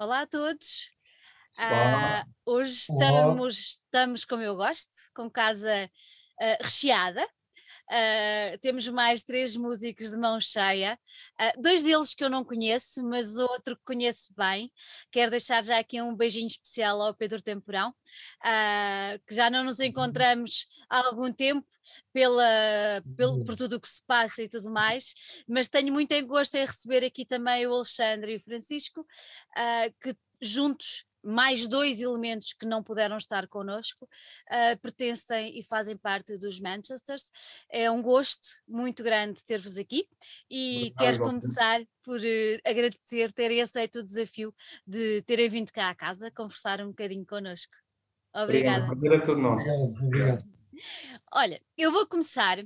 Olá a todos. Olá. Ah, hoje Olá. estamos, estamos como eu gosto, com casa ah, recheada. Ah, temos mais três músicos de mão cheia, Ah, dois deles que eu não conheço, mas outro que conheço bem. Quero deixar já aqui um beijinho especial ao Pedro Temporão, ah, que já não nos encontramos há algum tempo pela, pelo, por tudo o que se passa e tudo mais, mas tenho muito em gosto em receber aqui também o Alexandre e o Francisco, que juntos mais dois elementos que não puderam estar connosco, ah, pertencem e fazem parte dos Manchesters. É um gosto muito grande ter-vos aqui e Obrigado, quero começar por eh, agradecer terem aceito o desafio de terem vindo cá à casa conversar um bocadinho connosco. Obrigada. O prazer é todo nosso. Obrigado, obrigado. Olha, eu vou começar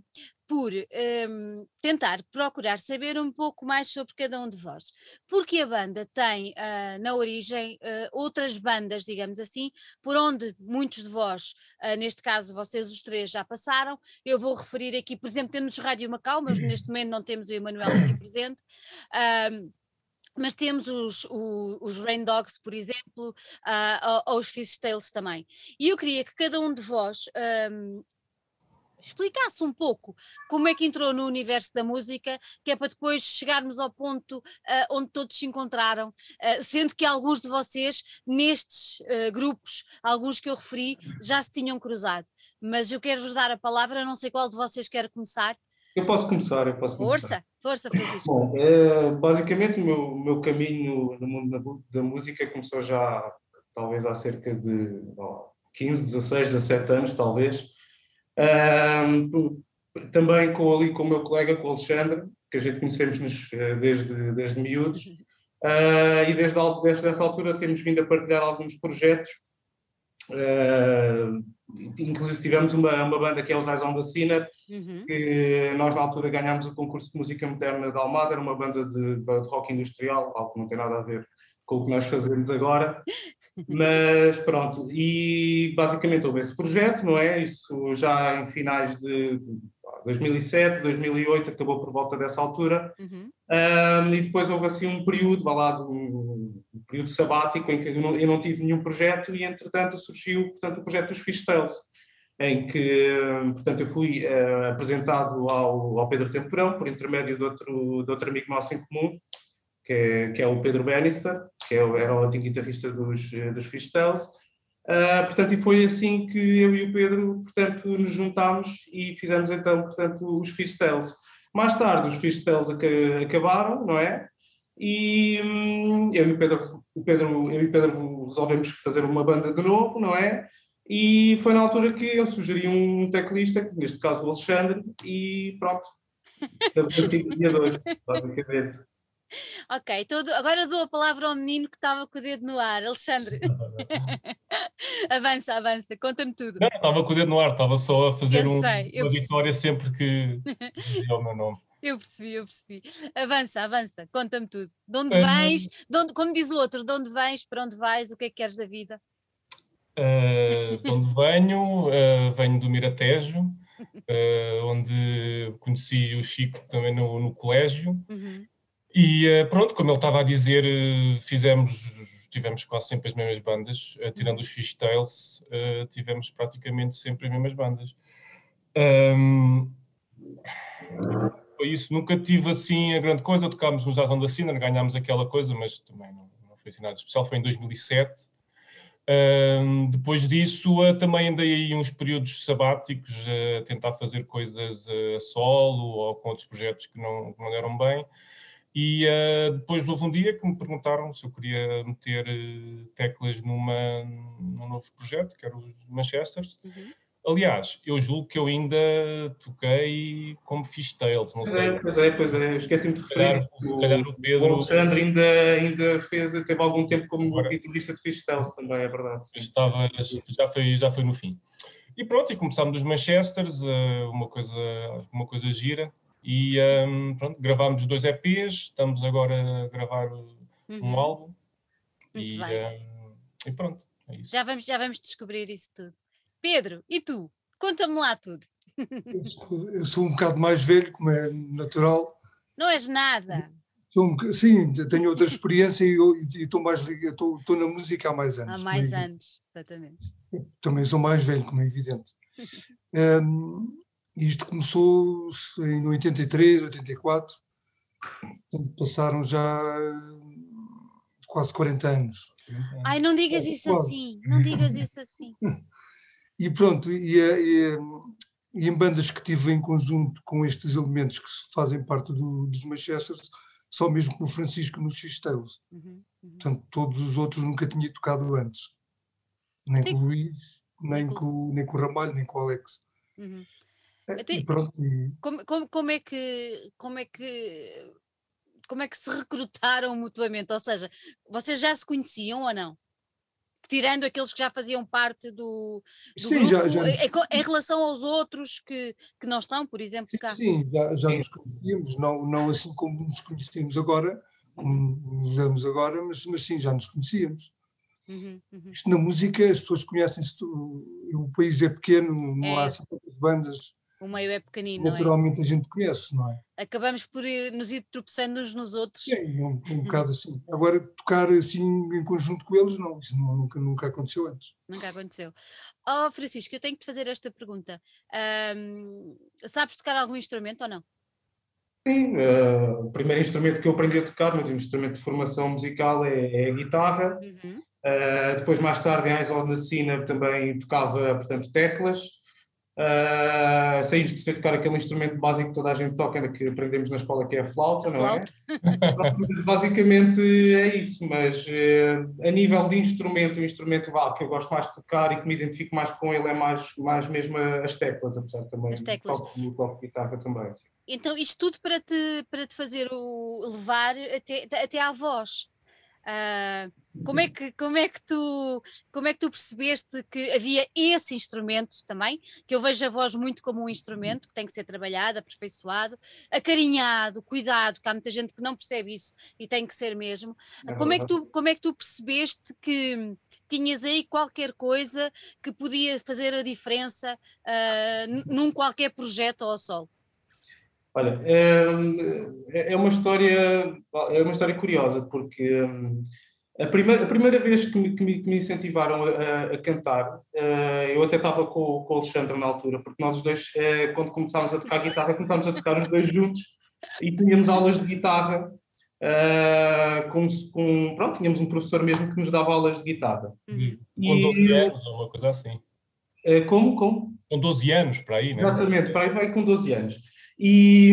por hum, tentar procurar saber um pouco mais sobre cada um de vós. Porque a banda tem ah, na origem ah, outras bandas, digamos assim, por onde muitos de vós, ah, neste caso vocês os três já passaram. Eu vou referir aqui, por exemplo, temos Rádio Macau, mas neste momento não temos o Emanuel aqui presente. Ahm, mas temos os, o- os Rain Dogs, por exemplo, ou, ou os Fishtails também. E eu queria que cada um de vós ahm, explicasse um pouco como é que entrou no universo da música, que é para depois chegarmos ao ponto ah, onde todos se encontraram, ah, sendo que alguns de vocês, nestes ah, grupos, alguns que eu referi, já se tinham cruzado. Mas eu quero-vos dar a palavra, não sei qual de vocês quer começar. Eu posso começar, eu posso começar. Força, força, Francisco. Bom, eh, basicamente o meu, meu caminho no, mundo da da música começou já talvez há cerca de ó, 15, 16, 17 anos, talvez. Também com, ali com o meu colega, com o Alexandre, que a gente conhecemos-nos eh, desde, desde miúdos. Ah, e desde, desde essa altura temos vindo a partilhar alguns projetos. Ah, inclusive tivemos uma, uma banda que é os Eyes on the Sinner, Uhum. que nós na altura ganhámos o concurso de música moderna de Almada, era uma banda de, de rock industrial, algo que não tem nada a ver com o que nós fazemos agora, mas pronto, e basicamente houve esse projeto, não é? Isso já em finais de 2007, 2008, acabou por volta dessa altura, Uhum. Ahm, e depois houve assim um período, vá lá, um, um período sabático em que eu não, eu não tive nenhum projeto e entretanto surgiu portanto, o projeto dos Fishtails, em que portanto, eu fui eh, apresentado ao, ao Pedro Temporão por intermédio de outro, de outro amigo nosso em comum, que é, que é o Pedro Bannister, que é, o- era o antigo guitarrista dos, dos Fishtails. Ah, portanto, e foi assim que eu e o Pedro, portanto, nos juntámos e fizemos então, portanto, os Fishtails. Mais tarde, os Fishtails aca- acabaram, não é? E hum, eu e o Pedro, o Pedro, eu e Pedro resolvemos fazer uma banda de novo, não é? E foi na altura que eu sugeri um teclista, neste caso o Alexandre, e pronto. Estamos assim dia 2, basicamente. Ok, todo, agora dou a palavra ao menino que estava com o dedo no ar, Alexandre. avança, avança, conta-me tudo. Não, estava com o dedo no ar, estava só a fazer um- sei, uma vitória sempre que dizia o meu nome. Eu percebi, eu percebi. Avança, avança, conta-me tudo. De onde vens, de onde- como diz o outro, de onde vens, para onde vais, o que é que queres da vida? Uh, de onde venho, uh, venho do Miratejo, uh, onde conheci o Chico também no, no colégio. Uhum. E uh, pronto, como ele estava a dizer, uh, fizemos, tivemos quase sempre as mesmas bandas, uh, tirando os Fishtails, uh, tivemos praticamente sempre as mesmas bandas. Um, foi isso, nunca tive assim a grande coisa, tocámos nos Arrão da Sinner, ganhámos aquela coisa, mas também não, não foi assim nada especial, foi em 2007. Um, depois disso, uh, também andei aí uns períodos sabáticos uh, a tentar fazer coisas uh, a solo ou com outros projetos que não, que não deram bem. E uh, depois houve um dia que me perguntaram se eu queria meter uh, teclas numa, num novo projeto, que era os Manchesters. Uhum. Aliás, eu julgo que eu ainda toquei como fiz Tails, não Pois sei. é, pois é, pois é. Esqueci-me de Se calhar, referir. se calhar o O Pedro Alexandre ainda, ainda fez, teve algum tempo como Agora. guitarrista de Fishtails também, é verdade. sim. estava, já, foi, já foi no fim. E pronto, e começámos os Manchesters, eh, uma coisa, uma coisa gira. E ehm, pronto, gravámos dois EPs, estamos agora a gravar um Uhum. álbum. Muito E, bem. ehm, e pronto, é isso. Já, vamos, já vamos descobrir isso tudo. Pedro, e tu? Conta-me lá tudo. Eu sou- Eu sou um bocado mais velho, como é natural. Não és nada. sim, tenho outra experiência e estou mais estou, estou na música há mais anos. Há mais é anos, exatamente. Também sou mais velho, como é evidente. um, isto começou em 83, 84, portanto, passaram já quase 40 anos. Ai, não digas isso assim, não digas isso assim. E pronto, e, e, e, em bandas que tive em conjunto com estes elementos que fazem parte do, dos Manchesters, só mesmo com o Francisco nos X-Tales. Uhum, uhum. Portanto, todos os outros nunca tinha tocado antes. Nem Até com o Luís, nem, com, nem com o Ramalho, nem com o Alex. Uhum. É, Até. Como, como, como, é que como é que como é que se recrutaram mutuamente? Ou seja, vocês já se conheciam ou não? tirando aqueles que já faziam parte do, do sim, grupo, já, já nos... em, relação aos outros que, que não estão, por exemplo, cá. Sim, já, já nos conhecíamos, não, não assim como nos conhecemos agora, como nos damos agora, mas, mas sim, já nos conhecíamos. Uhum, uhum. Isto na música, as pessoas conhecem-se, o país é pequeno, não é. há assim tantas bandas o meio é pequenino. É? Naturalmente é? a gente conhece, não é? Acabamos por nos ir tropeçando uns nos outros. Sim, um, um bocado assim. Agora, tocar assim em conjunto com eles, não, isso nunca, nunca aconteceu antes. Nunca aconteceu. Oh, Francisco, eu tenho que te fazer esta pergunta. Um, sabes tocar algum instrumento ou não? Sim, uh, o primeiro instrumento que eu aprendi a tocar, meu instrumento de formação musical, é, é a guitarra. Uhum. Uh, depois, mais tarde, em Eyes on the Cine, também tocava, portanto, teclas. Uh, saímos de ser tocar aquele instrumento básico que toda a gente toca, que aprendemos na escola, que é a flauta, a não é? flauta. é? Basicamente é isso, mas uh, a nível de instrumento, o instrumento que eu gosto mais de tocar e que me identifico mais com ele é mais, mais mesmo as teclas, apesar de também as teclas. toco, toco guitarra também. Sim. Então, isto tudo para te, para te fazer o, levar até, até à voz. Uh, como é que como é que tu como é que tu percebeste que havia esse instrumento também que eu vejo a voz muito como um instrumento que tem que ser trabalhado, aperfeiçoado, acarinhado, cuidado, que há muita gente que não percebe isso e tem que ser mesmo. É como é que tu como é que tu percebeste que tinhas aí qualquer coisa que podia fazer a diferença uh, num qualquer projeto ao sol? Olha, é, é uma história é uma história curiosa porque hum, a primeira, a primeira vez que me, que me, que me incentivaram a, a cantar, uh, eu até estava com, com o Alexandre na altura, porque nós os dois, uh, quando começámos a tocar guitarra, começámos a tocar os dois juntos e tínhamos aulas de guitarra. Uh, com, com, pronto, tínhamos um professor mesmo que nos dava aulas de guitarra. Uhum. Com 12 anos ou uma coisa assim. como? Como? Com 12 anos, para aí, né? Exatamente, para aí vai com 12 anos. E,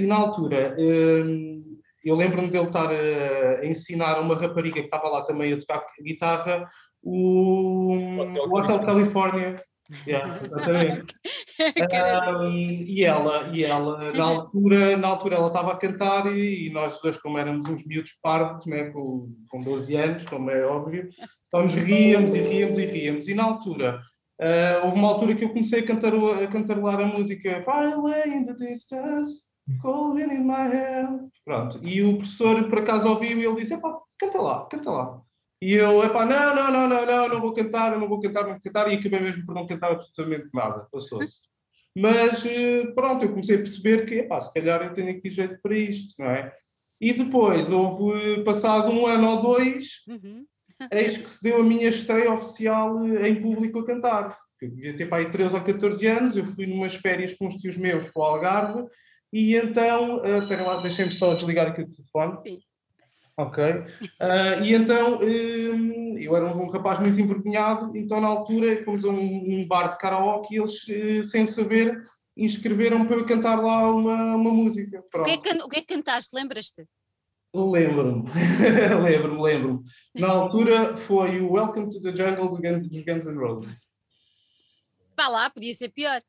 e na altura, hum, eu lembro-me dele estar a, ensinar uma rapariga que estava lá também a tocar guitarra o, o Hotel California. Yeah, exatamente. um, e ela, e ela na, altura, na altura ela estava a cantar e, e, nós dois, como éramos uns miúdos parvos, né, com, com 12 anos, como é óbvio, então nos ríamos e ríamos e ríamos. E na altura Uh, houve uma altura que eu comecei a, cantar, a cantarolar a música Far away in the distance, cold in my head. Pronto. E o professor, por acaso, ouviu e ele disse: Epá, canta lá, canta lá. E eu, epá, não, não, não, não, não, não vou cantar, não vou cantar, não vou cantar. E acabei mesmo por não cantar absolutamente nada. Passou-se. Mas, eh, pronto, eu comecei a perceber que, epá, se calhar eu tenho aqui jeito para isto, não é? E depois, houve, passado um ano ou dois, uhum eis que se deu a minha estreia oficial eh, em público a cantar. Eu devia ter para aí 13 ou 14 anos, eu fui numas férias com os tios meus para o Algarve, e então, uh, espera lá, deixem-me só desligar aqui o telefone. Sim. Ok. Uh, e então, um, eu era um, um, rapaz muito envergonhado, então na altura fomos a um, um bar de karaoke e eles, uh, sem saber, inscreveram-me para eu cantar lá uma, uma música. O que, é que, o que é que cantaste? Lembras-te? Lembro-me, lembro-me, lembro-me. Na altura foi o Welcome to the Jungle do Guns, dos Guns N' Roses. Pá lá, podia ser pior.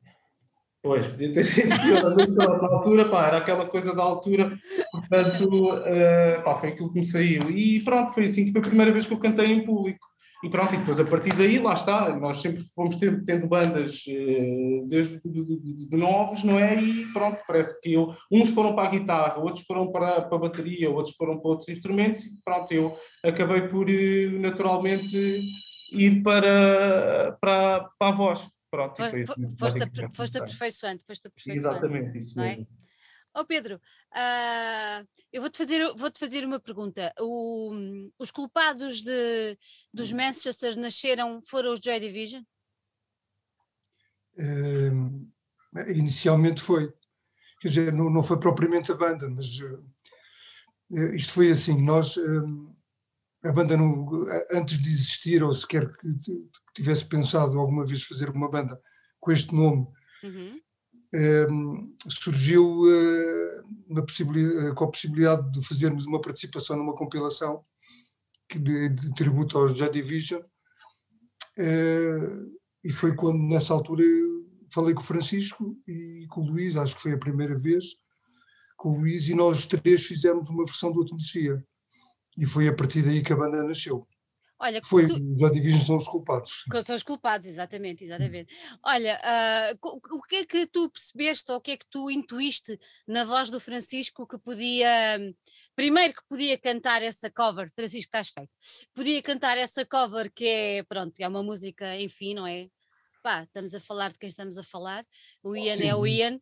Pois, podia ter sido pior, mas na altura, pá, era aquela coisa da altura, portanto, uh, pá, foi aquilo que me saiu. E pronto, foi assim que foi a primeira vez que eu cantei em público. E pronto, e depois a partir daí, lá está, nós sempre fomos tendo, tendo bandas uh, desde de, de, de, novos, não é? E pronto, parece que eu, uns foram para a guitarra, outros foram para, para a bateria, outros foram para outros instrumentos, e pronto, eu acabei por uh, naturalmente ir para, para, para a voz. Pronto, foi, foi, foste, aperfeiçoando, foste aperfeiçoando. Exatamente, isso é? Oh Pedro, uh, eu vou-te fazer, vou -te fazer uma pergunta. O, os culpados de, dos Manchester nasceram, foram os Joy Division? Uh, inicialmente foi. Quer dizer, não, não foi propriamente a banda, mas uh, isto foi assim, nós, a banda não, antes de existir, ou sequer que, que tivesse pensado alguma vez fazer uma banda com este nome, uhum. Surgiu uh, possibilidade, com a possibilidade de fazermos uma participação numa compilação de, de tributo aos Joy Division, uh, e foi quando, nessa altura, falei com o Francisco e com o Luís, acho que foi a primeira vez, com o Luís, e nós três fizemos uma versão do Autonocia. E foi a partir daí que a banda nasceu. Olha, Foi, tu... os Division são os culpados. São os culpados, exatamente, exatamente. Olha, uh, o que é que tu percebeste ou o que é que tu intuíste na voz do Francisco que podia, primeiro que podia cantar essa cover, Francisco estás feito, podia cantar essa cover que é, pronto, é uma música, enfim, não é? Pá, estamos a falar de quem estamos a falar, o Ian Sim. é o Ian.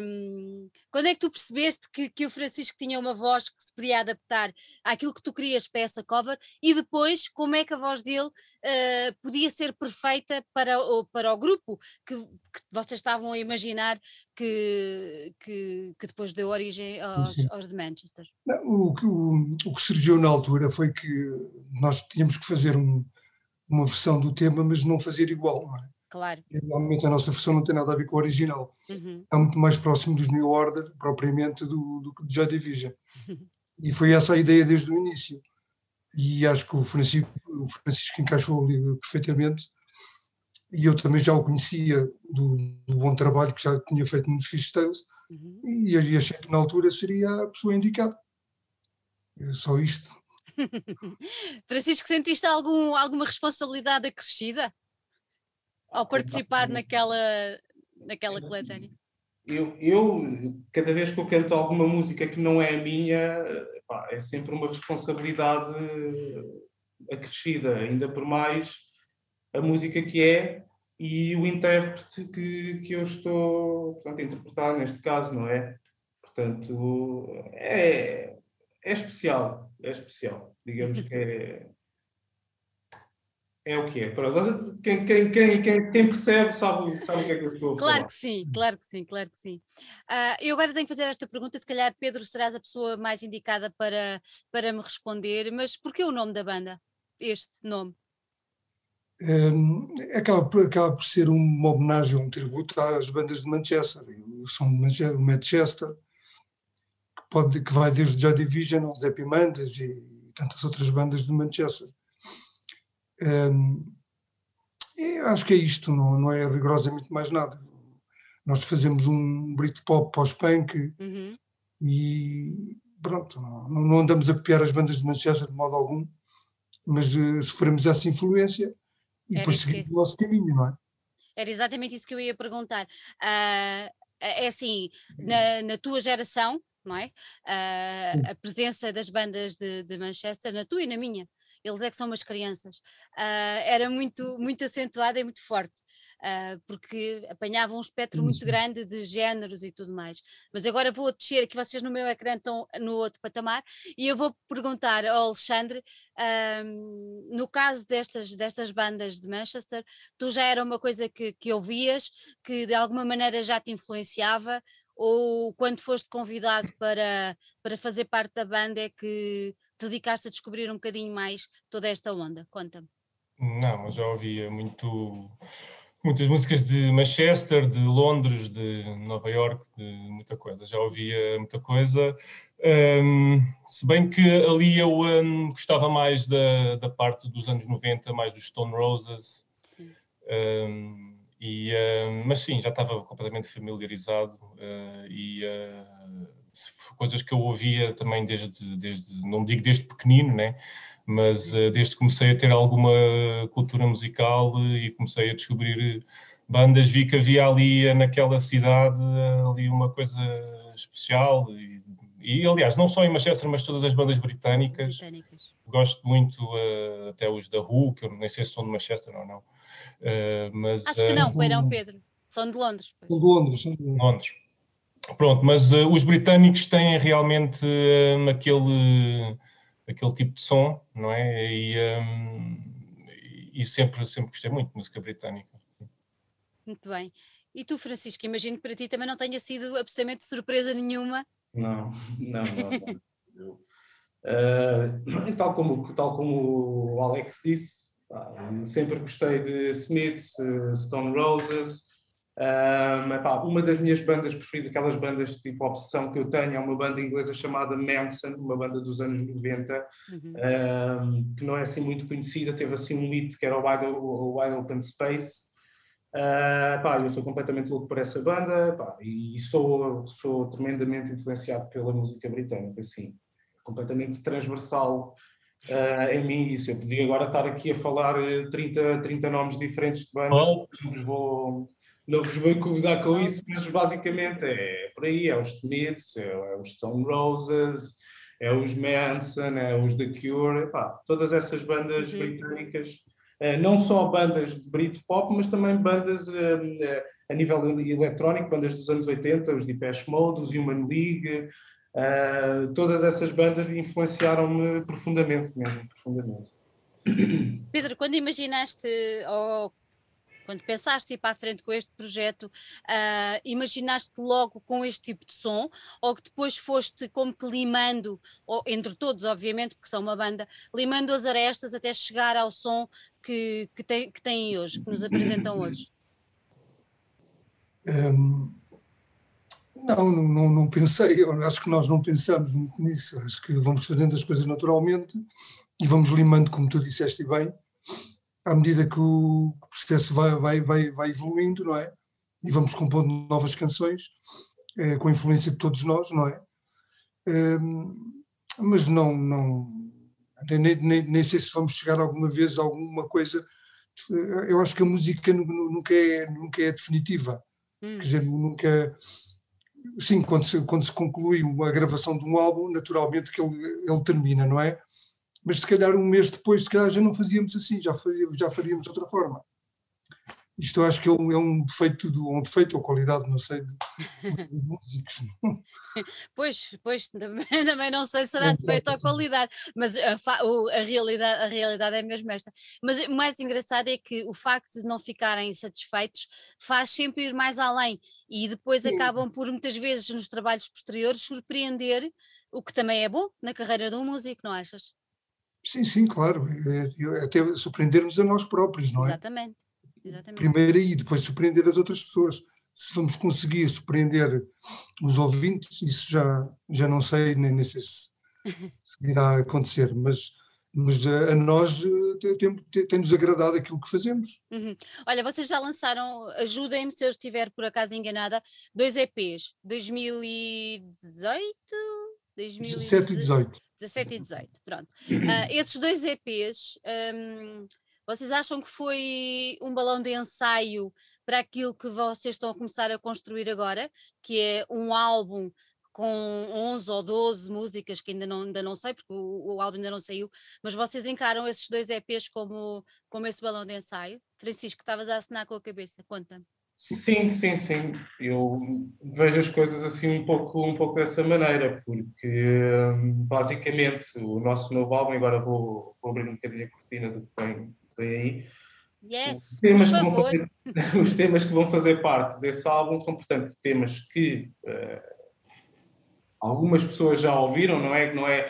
Um, quando é que tu percebeste que, que o Francisco tinha uma voz que se podia adaptar àquilo que tu querias para essa cover e depois como é que a voz dele uh, podia ser perfeita para o, para o grupo que, que vocês estavam a imaginar que, que, que depois deu origem aos, aos de Manchester? Não, o, o, o que surgiu na altura foi que nós tínhamos que fazer um uma versão do tema, mas não fazer igual, não é? Claro. E, realmente a nossa versão não tem nada a ver com o original. Uhum. É muito mais próximo dos New Order, propriamente, do, do, do Joy Division. E foi essa a ideia desde o início. E acho que o Francisco, o Francisco encaixou ali perfeitamente. E eu também já o conhecia do, do bom trabalho que já tinha feito nos Fish Tales. Uhum. E, e achei que na altura seria a pessoa indicada. É só isto. Francisco, sentiste algum, alguma responsabilidade acrescida ao participar naquela, naquela coletânea? Eu, eu, cada vez que eu canto alguma música que não é a minha, pá, é sempre uma responsabilidade acrescida, ainda por mais a música que é e o intérprete que, que eu estou portanto, a interpretar neste caso, não é? Portanto, é, é especial, é especial. Digamos que é, é o que é. Quem, quem, quem, quem, quem percebe sabe, sabe o que é que eu estou a falar. Claro que sim, claro que sim, claro que sim. Uh, eu agora tenho que fazer esta pergunta, se calhar Pedro serás a pessoa mais indicada para, para me responder, mas porquê o nome da banda? Este nome? Um, acaba, por, acaba por ser uma homenagem, um tributo às bandas de Manchester. Eu sou de Manchester, pode, que vai desde Joy Division aos Happy Mondays e tantas outras bandas de Manchester. Um, acho que é isto, não, não é rigorosamente mais nada. Nós fazemos um Britpop pós-punk uhum. e pronto, não, não, andamos a copiar as bandas de Manchester de modo algum, mas uh, sofremos essa influência e Era depois seguimos que... o nosso caminho, não é? Era exatamente isso que eu ia perguntar. Uh, é assim, na, na tua geração, não é? Uh, a presença das bandas de, de, Manchester, na tua e na minha, eles é que são umas crianças, uh, era muito, muito acentuada e muito forte, uh, porque apanhavam um espectro muito grande de géneros e tudo mais. Mas agora vou descer, aqui vocês no meu ecrã estão no outro patamar, e eu vou perguntar ao Alexandre, no caso destas, destas bandas de Manchester, tu já era uma coisa que, que ouvias, que de alguma maneira já te influenciava, ou quando foste convidado para, para fazer parte da banda é que te dedicaste a descobrir um bocadinho mais toda esta onda? Conta-me. Não, eu já ouvia muito, muitas músicas de Manchester, de Londres, de Nova York, de muita coisa. Já ouvia muita coisa. Um, se bem que ali eu um, gostava mais da, da parte dos anos 90, mais dos Stone Roses. Um, e, uh, mas sim, já estava completamente familiarizado uh, e uh, coisas que eu ouvia também desde, desde, não digo desde pequenino, né? mas desde que comecei a ter alguma cultura musical e comecei a descobrir bandas, vi que havia ali naquela cidade ali uma coisa especial e, e aliás, não só em Manchester, mas todas as bandas britânicas. britânicas. Gosto muito até os da Who, que eu nem sei se são de Manchester ou não mas, Acho que não, uh, Pedro. São de Londres. São de Londres, são de Londres. pronto, mas uh, os britânicos têm realmente um, aquele, aquele tipo de som, não é? E, um, e sempre, sempre gostei muito de música britânica. Muito bem. E tu, Francisco, imagino que para ti também não tenha sido absolutamente surpresa nenhuma. Não, não, não. não. uh, tal, como, tal como o Alex disse, sempre gostei de Smiths, Stone Roses, um, epá, uma das minhas bandas preferidas, aquelas bandas de tipo obsessão que eu tenho, é uma banda inglesa chamada Manson, uma banda dos anos 90, uhum. um, que não é assim muito conhecida, teve assim um hit que era o Wide, o Wide Open Space. Uh, pá, eu sou completamente louco por essa banda pá, e sou, sou tremendamente influenciado pela música britânica, assim, completamente transversal uh, em mim isso. Eu podia agora estar aqui a falar 30, 30 nomes diferentes de bandas, oh. vou não vos vou incomodar com isso, mas basicamente é por aí, é os Smiths, é, é os Stone Roses, é os Manson, é os The Cure, epá, todas essas bandas uhum. britânicas, eh, não só bandas de Britpop, mas também bandas eh, eh, a nível eletrónico, bandas dos anos 80, os Depeche Mode, os Human League, todas essas bandas influenciaram-me profundamente, mesmo profundamente. Pedro, quando imaginaste ou quando pensaste ir para a frente com este projeto, uh, imaginaste logo com este tipo de som, ou que depois foste como que limando, ou, entre todos, obviamente, porque são uma banda, limando as arestas até chegar ao som que, que, tem, que têm hoje, que nos apresentam hoje? Um, não, não, não pensei, eu acho que nós não pensamos muito nisso, acho que vamos fazendo as coisas naturalmente e vamos limando, como tu disseste bem, à medida que o, processo vai, vai, vai, vai evoluindo, não é? E vamos compondo novas canções, é, com a influência de todos nós, não é? é mas não, não nem, nem, nem sei se vamos chegar alguma vez a alguma coisa. Eu acho que a música nunca é, nunca é definitiva. Hum. Quer dizer, nunca. Sim, quando se, quando se conclui uma gravação de um álbum, naturalmente que ele, ele termina, não é? mas se calhar um mês depois, se calhar já não fazíamos assim, já faríamos, já faríamos de outra forma. Isto eu acho que é um, é um defeito, um defeito ou qualidade, não sei, dos músicos. Pois, pois, também, também não sei se será defeito ou qualidade, mas a, a, realidade, a realidade é mesmo esta. Mas o mais engraçado é que o facto de não ficarem satisfeitos faz sempre ir mais além e depois Sim. acabam por muitas vezes nos trabalhos posteriores surpreender, o que também é bom na carreira de um músico, não achas? Sim, sim, claro. É, é, até surpreendermos a nós próprios, não é? Exatamente. Exatamente. Primeiro aí, depois surpreender as outras pessoas. Se vamos conseguir surpreender os ouvintes, isso já, já não sei, nem, nem sei se, irá acontecer, mas, mas a, a nós eh, tem-nos agradado aquilo que fazemos. Uhum. Olha, vocês já lançaram, ajudem-me se eu estiver por acaso enganada, dois EPs, 2018? 2017 e 18. 17 e 18, pronto. Uh, esses dois EPs, um, vocês acham que foi um balão de ensaio para aquilo que vocês estão a começar a construir agora, que é um álbum com 11 ou 12 músicas que ainda não, ainda não sei, porque o, o, álbum ainda não saiu, mas vocês encaram esses dois EPs como, como esse balão de ensaio? Francisco, estavas a assinar com a cabeça, conta-me. Sim, sim, sim. Eu vejo as coisas assim um pouco, um pouco dessa maneira, porque basicamente o nosso novo álbum, agora vou, vou abrir um bocadinho a cortina do que vem, Yes, os, temas. Fazer, os temas que vão fazer parte desse álbum são, portanto, temas que uh, algumas pessoas já ouviram, não é? Não é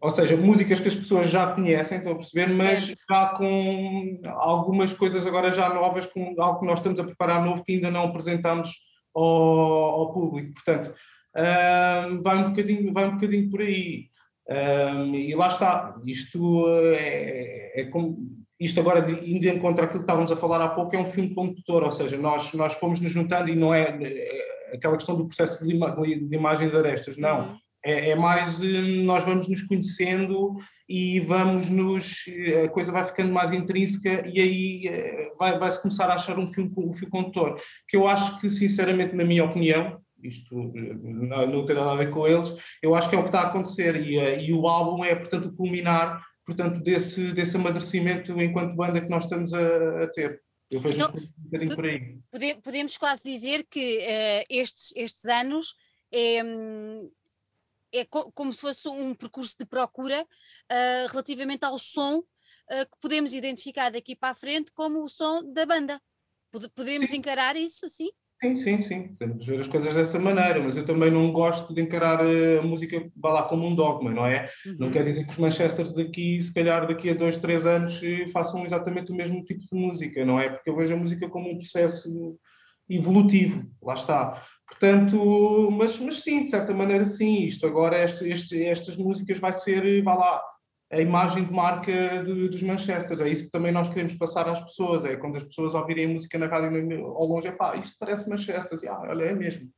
ou seja, músicas que as pessoas já conhecem, estão a perceber, mas certo. já com algumas coisas agora já novas, com algo que nós estamos a preparar novo que ainda não apresentamos ao, ao público. Portanto, um, vai, um bocadinho, vai um bocadinho por aí. Um, e lá está, isto é, é como isto agora indo em contra aquilo que estávamos a falar há pouco, é um filme condutor, ou seja, nós, nós fomos nos juntando e não é, é aquela questão do processo de, ima, de imagem de arestas, não. Uhum. É, é mais hum, nós vamos nos conhecendo e vamos nos. a coisa vai ficando mais intrínseca e aí eh, vai, vai-se começar a achar um fio, um fio condutor. Que eu acho que, sinceramente, na minha opinião, isto eh, não, não tem nada a ver com eles, eu acho que é o que está a acontecer e, eh, e o álbum é, portanto, o culminar portanto, desse, desse amadurecimento enquanto banda que nós estamos a, a ter. Eu vejo então, um bocadinho por aí. podemos quase dizer que uh, estes, estes anos é, é co como se fosse um percurso de procura uh, relativamente ao som uh, que podemos identificar daqui para a frente como o som da banda. Podemos Sim. encarar isso assim? Sim, sim, sim. Podemos ver as coisas dessa maneira, mas eu também não gosto de encarar a música, vá lá, como um dogma, não é? Uhum. Não quer dizer que os Manchesters daqui, se calhar daqui a dois, três anos, eh, façam exatamente o mesmo tipo de música, não é? Porque eu vejo a música como um processo evolutivo, lá está. Portanto, mas, mas sim, de certa maneira sim, isto agora, este, este, estas músicas vai ser, vá lá, a imagem de marca de, dos Manchesters. É isso que também nós queremos passar às pessoas. É quando as pessoas ouvirem música na rádio ao longe, é pá, isto parece Manchester. E, ah, olha, é mesmo.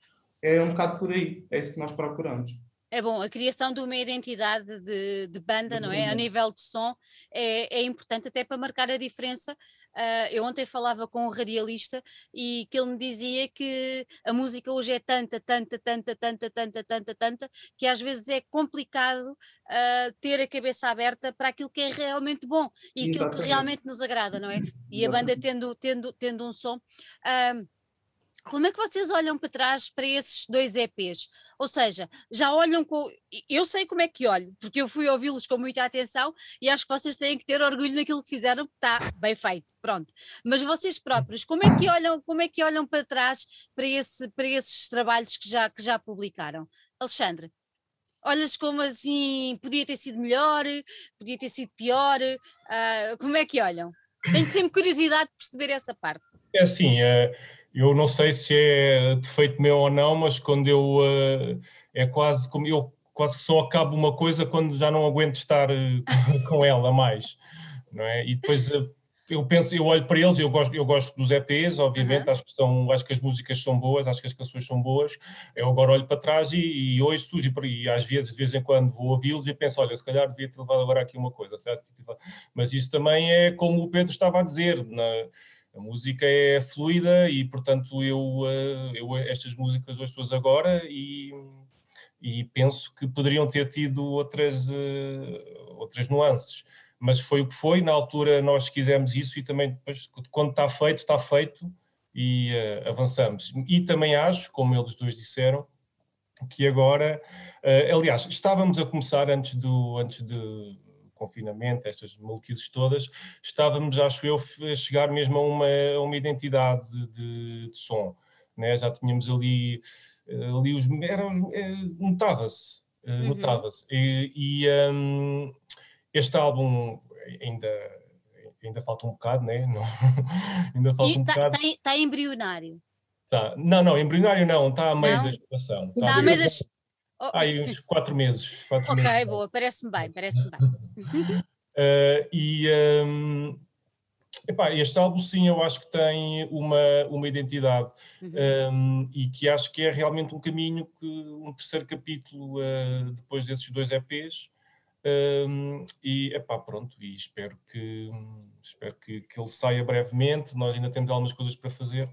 É um bocado por aí. É isso que nós procuramos. É bom, a criação de uma identidade de, de banda, não é? A nível de som é, é importante até para marcar a diferença. Uh, eu ontem falava com um radialista e que ele me dizia que a música hoje é tanta, tanta, tanta, tanta, tanta, tanta, tanta, que às vezes é complicado uh, ter a cabeça aberta para aquilo que é realmente bom e Exatamente. aquilo que realmente nos agrada, não é? E a banda tendo, tendo, tendo um som. Uh, como é que vocês olham para trás para esses dois EPs? Ou seja, já olham com. Eu sei como é que olho, porque eu fui ouvi-los com muita atenção e acho que vocês têm que ter orgulho naquilo que fizeram, está bem feito, pronto. Mas vocês próprios, como é que olham, como é que olham para trás para, esse, para esses trabalhos que já, que já publicaram? Alexandre, olhas como assim, podia ter sido melhor, podia ter sido pior, uh, como é que olham? Tenho sempre curiosidade de perceber essa parte. É assim, é eu não sei se é defeito meu ou não, mas quando eu uh, é quase como eu quase que só acabo uma coisa quando já não aguento estar uh, com ela mais, não é? E depois uh, eu penso, eu olho para eles, eu gosto, eu gosto dos EPs, obviamente, uhum. acho que são, acho que as músicas são boas, acho que as canções são boas. Eu agora olho para trás e, e hoje surge e às vezes, de vez em quando vou ouvi-los e penso, olha, se calhar devia ter levado agora aqui uma coisa, mas isso também é como o Pedro estava a dizer, na, a música é fluida e, portanto, eu, eh, eu estas músicas ouço-as agora e, e penso que poderiam ter tido outras, eh, outras nuances. Mas foi o que foi, na altura nós quisemos isso e também depois, quando está feito, está feito e uh, avançamos. E também acho, como eles dois disseram, que agora, uh, aliás, estávamos a começar antes, do, antes de, confinamento, estas maluquices todas, estávamos, acho eu, a chegar mesmo a uma, a uma identidade de, de som. Né? Já tínhamos ali, eh, ali os. Eh, notava-se. Eh, uhum. Notava-se. E, e um, este álbum ainda ainda falta um bocado, né? Não, ainda falta um tá, bocado. Está tá embrionário. Tá. Não, não, embrionário não, está a meio não? da gestação. Está, está a meio da, Oh. Aí uns quatro meses. Quatro ok, meses. boa, parece-me bem, parece-me bem. uh, e um, epá, este álbum, sim, eu acho que tem uma, uma identidade uhum. um, e que acho que é realmente um caminho, que um terceiro capítulo uh, depois desses dois EPs. Um, e epá, pronto, e espero que espero que, que ele saia brevemente. Nós ainda temos algumas coisas para fazer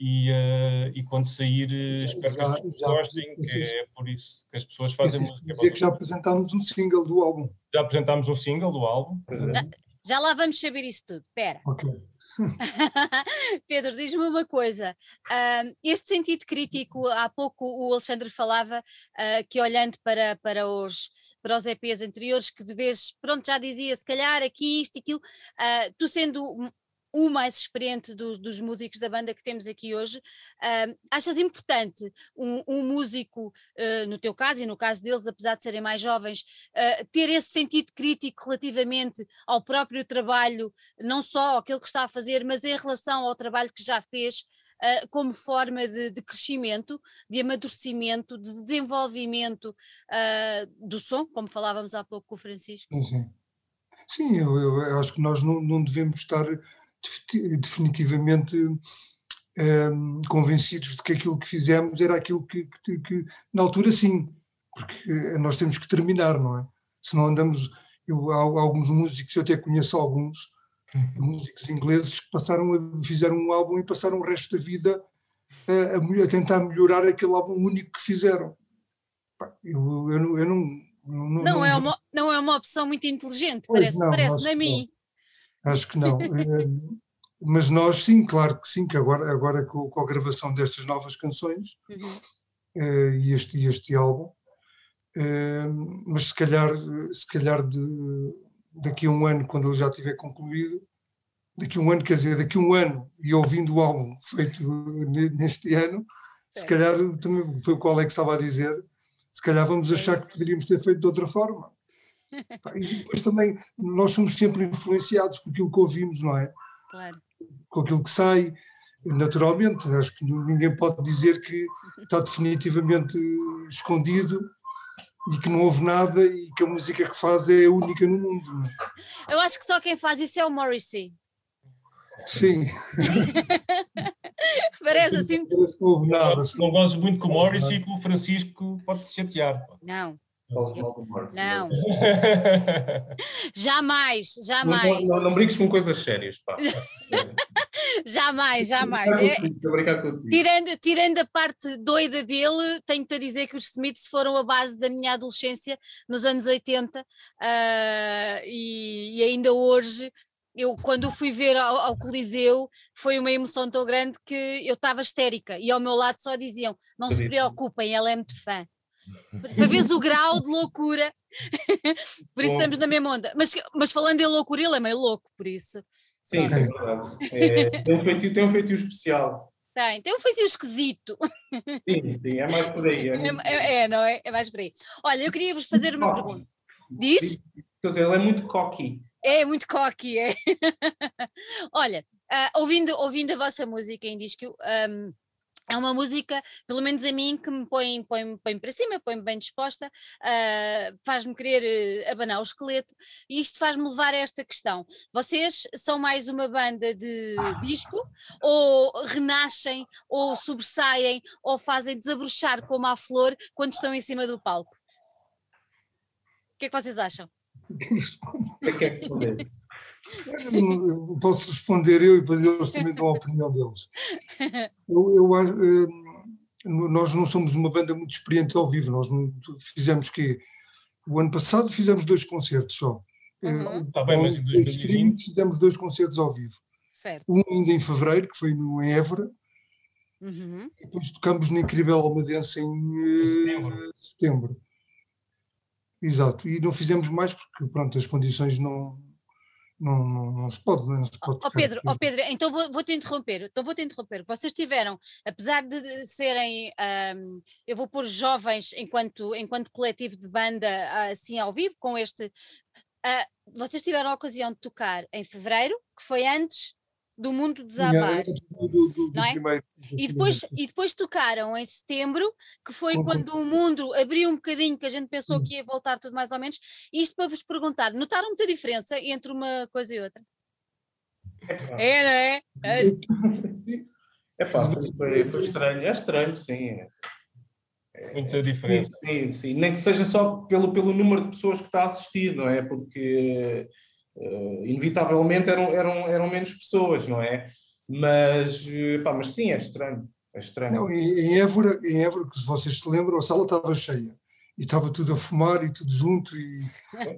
e, uh, e quando sair já, espero já, que as pessoas gostem, que é por isso que as pessoas fazem música. Dizer que já apresentámos um single do álbum. Já apresentámos um single do álbum. Já, já lá vamos saber isso tudo, espera. Ok. Pedro, diz-me uma coisa, uh, este sentido crítico, há pouco o Alexandre falava uh, que olhando para, para, os, para os EPs anteriores, que de vez, pronto, já dizia se calhar aqui isto e aquilo, uh, tu sendo o mais experiente dos, dos, músicos da banda que temos aqui hoje. Achas importante um, um músico, uh, no teu caso e no caso deles, apesar de serem mais jovens, uh, ter esse sentido crítico relativamente ao próprio trabalho, não só aquele que está a fazer, mas em relação ao trabalho que já fez? Uh, como forma de, de, crescimento, de amadurecimento, de desenvolvimento do som, como falávamos há pouco com o Francisco. Sim. sim eu, eu, acho que nós não, não devemos estar definitivamente um, convencidos de que aquilo que fizemos era aquilo que, que, que, na altura sim, porque eh, nós temos que terminar, não é? Se não andamos, eu, há, alguns músicos, eu até conheço alguns uhum. músicos ingleses que passaram, fizeram um álbum e passaram o resto da vida a, a, a tentar melhorar aquele álbum único que fizeram. Eu, eu, eu, eu não, não, não, não, é uma, não é uma opção muito inteligente, parece, parece a mim. Acho que não. mas nós, sim, claro que sim, que agora, agora com, com a gravação destas novas canções uhum. uh, e, este, este álbum, uh, mas se calhar, se calhar de, daqui a um ano, quando ele já tiver concluído, daqui a um ano, quer dizer, daqui a um ano, e ouvindo o álbum feito neste ano, certo. se calhar, também foi o que o Alex estava a dizer, se calhar vamos achar que poderíamos ter feito de outra forma. E depois também, nós somos sempre influenciados por aquilo que ouvimos, não é? Claro. Com aquilo que sai, naturalmente. Acho que ninguém pode dizer que está definitivamente escondido e que não houve nada e que a música que faz é única no mundo. É? Eu acho que só quem faz isso é o Morrissey. Sim. Parece assim. Parece que não houve nada. Não, não muito com o Morrissey e com o Francisco pode se chatear. Não. Não. jamais, jamais. Não, não, não, brinques com coisas sérias, pá. jamais, jamais. É, tirando, tirando a parte doida dele, tenho-te a dizer que os Smiths foram a base da minha adolescência nos anos 80 uh, e, e ainda hoje eu quando fui ver ao, ao, Coliseu foi uma emoção tão grande que eu estava histérica e ao meu lado só diziam não se preocupem, ela é muito fã para veres o grau de loucura. por isso Bom. estamos na mesma onda. Mas, mas falando em loucura, ele é meio louco, por isso. Sim, sim é verdade. É, tem, um feitio, tem um feitio especial. Tem, tem um feitio esquisito. Sim, sim, é mais por aí. É, é, é, não é? É mais por aí. Olha, eu queria vos fazer uma pergunta. Diz? Quer dizer, ele é muito cocky. É muito cocky, é. Olha, uh, ouvindo, ouvindo a vossa música em disco, um, é uma música, pelo menos a mim, que me põe, põe, põe para cima, põe-me bem disposta, uh, faz-me querer uh, abanar o esqueleto, e isto faz-me levar a esta questão. Vocês são mais uma banda de disco, ou renascem, ou sobressaem, ou fazem desabrochar como a flor quando estão em cima do palco? O que é que vocês acham? O que é que eu posso responder eu e depois eles também dão a opinião deles. Eu, eu, eh, nós não somos uma banda muito experiente ao vivo, nós fizemos que o ano passado fizemos dois concertos só. Uhum. Está bem, mas em 2020 fizemos dois concertos ao vivo. Certo. Um ainda em fevereiro, que foi no, em Évora, uhum. depois tocamos no Incrível Almadense em, em setembro. setembro. Exato, e não fizemos mais porque pronto, as condições não, não, não, não, se pode, não se pode. Oh, Pedro, oh Pedro, então vou, vou, te interromper. Então vou te interromper. Vocês tiveram, apesar de serem, um, eu vou pôr jovens enquanto, enquanto coletivo de banda assim ao vivo com este. Uh, vocês tiveram a ocasião de tocar em fevereiro, que foi antes do mundo desabar. Do, do, do, não é? Primeiro, e, depois, e depois tocaram em setembro, que foi uhum. quando o mundo abriu um bocadinho, que a gente pensou uhum. que ia voltar tudo mais ou menos. Isto para vos perguntar, notaram muita diferença entre uma coisa e outra? É, não é? É, é fácil, foi, foi estranho, é estranho, sim. É. é Muita diferença. Sim, sim, nem que seja só pelo, pelo número de pessoas que está a assistir, não é? Porque uh, inevitavelmente eram, eram, eram menos pessoas, não é? Mas, eh, pá, mas sim, é estranho. É estranho. Não, em, Évora, em Évora, que se vocês se lembram, a sala estava cheia. E estava tudo a fumar e tudo junto. E,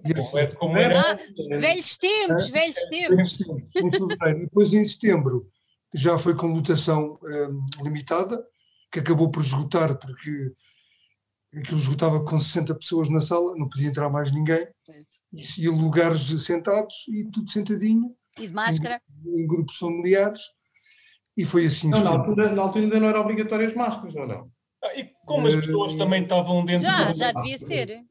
e é como era. Ah, velhos tempos, é, velhos tempos. tempos. Em fevereiro. E depois em setembro já foi com lotação um, limitada, que acabou por esgotar, porque aquilo esgotava com 60 pessoas na sala, não podia entrar mais ninguém, e lugares sentados e tudo sentadinho. E de máscara? Em, em grupos familiares, e foi assim. Não, na altura, na altura ainda não eram obrigatórias máscaras, ou não? Ah, e como as pessoas também estavam dentro. Já, do... já devia ser.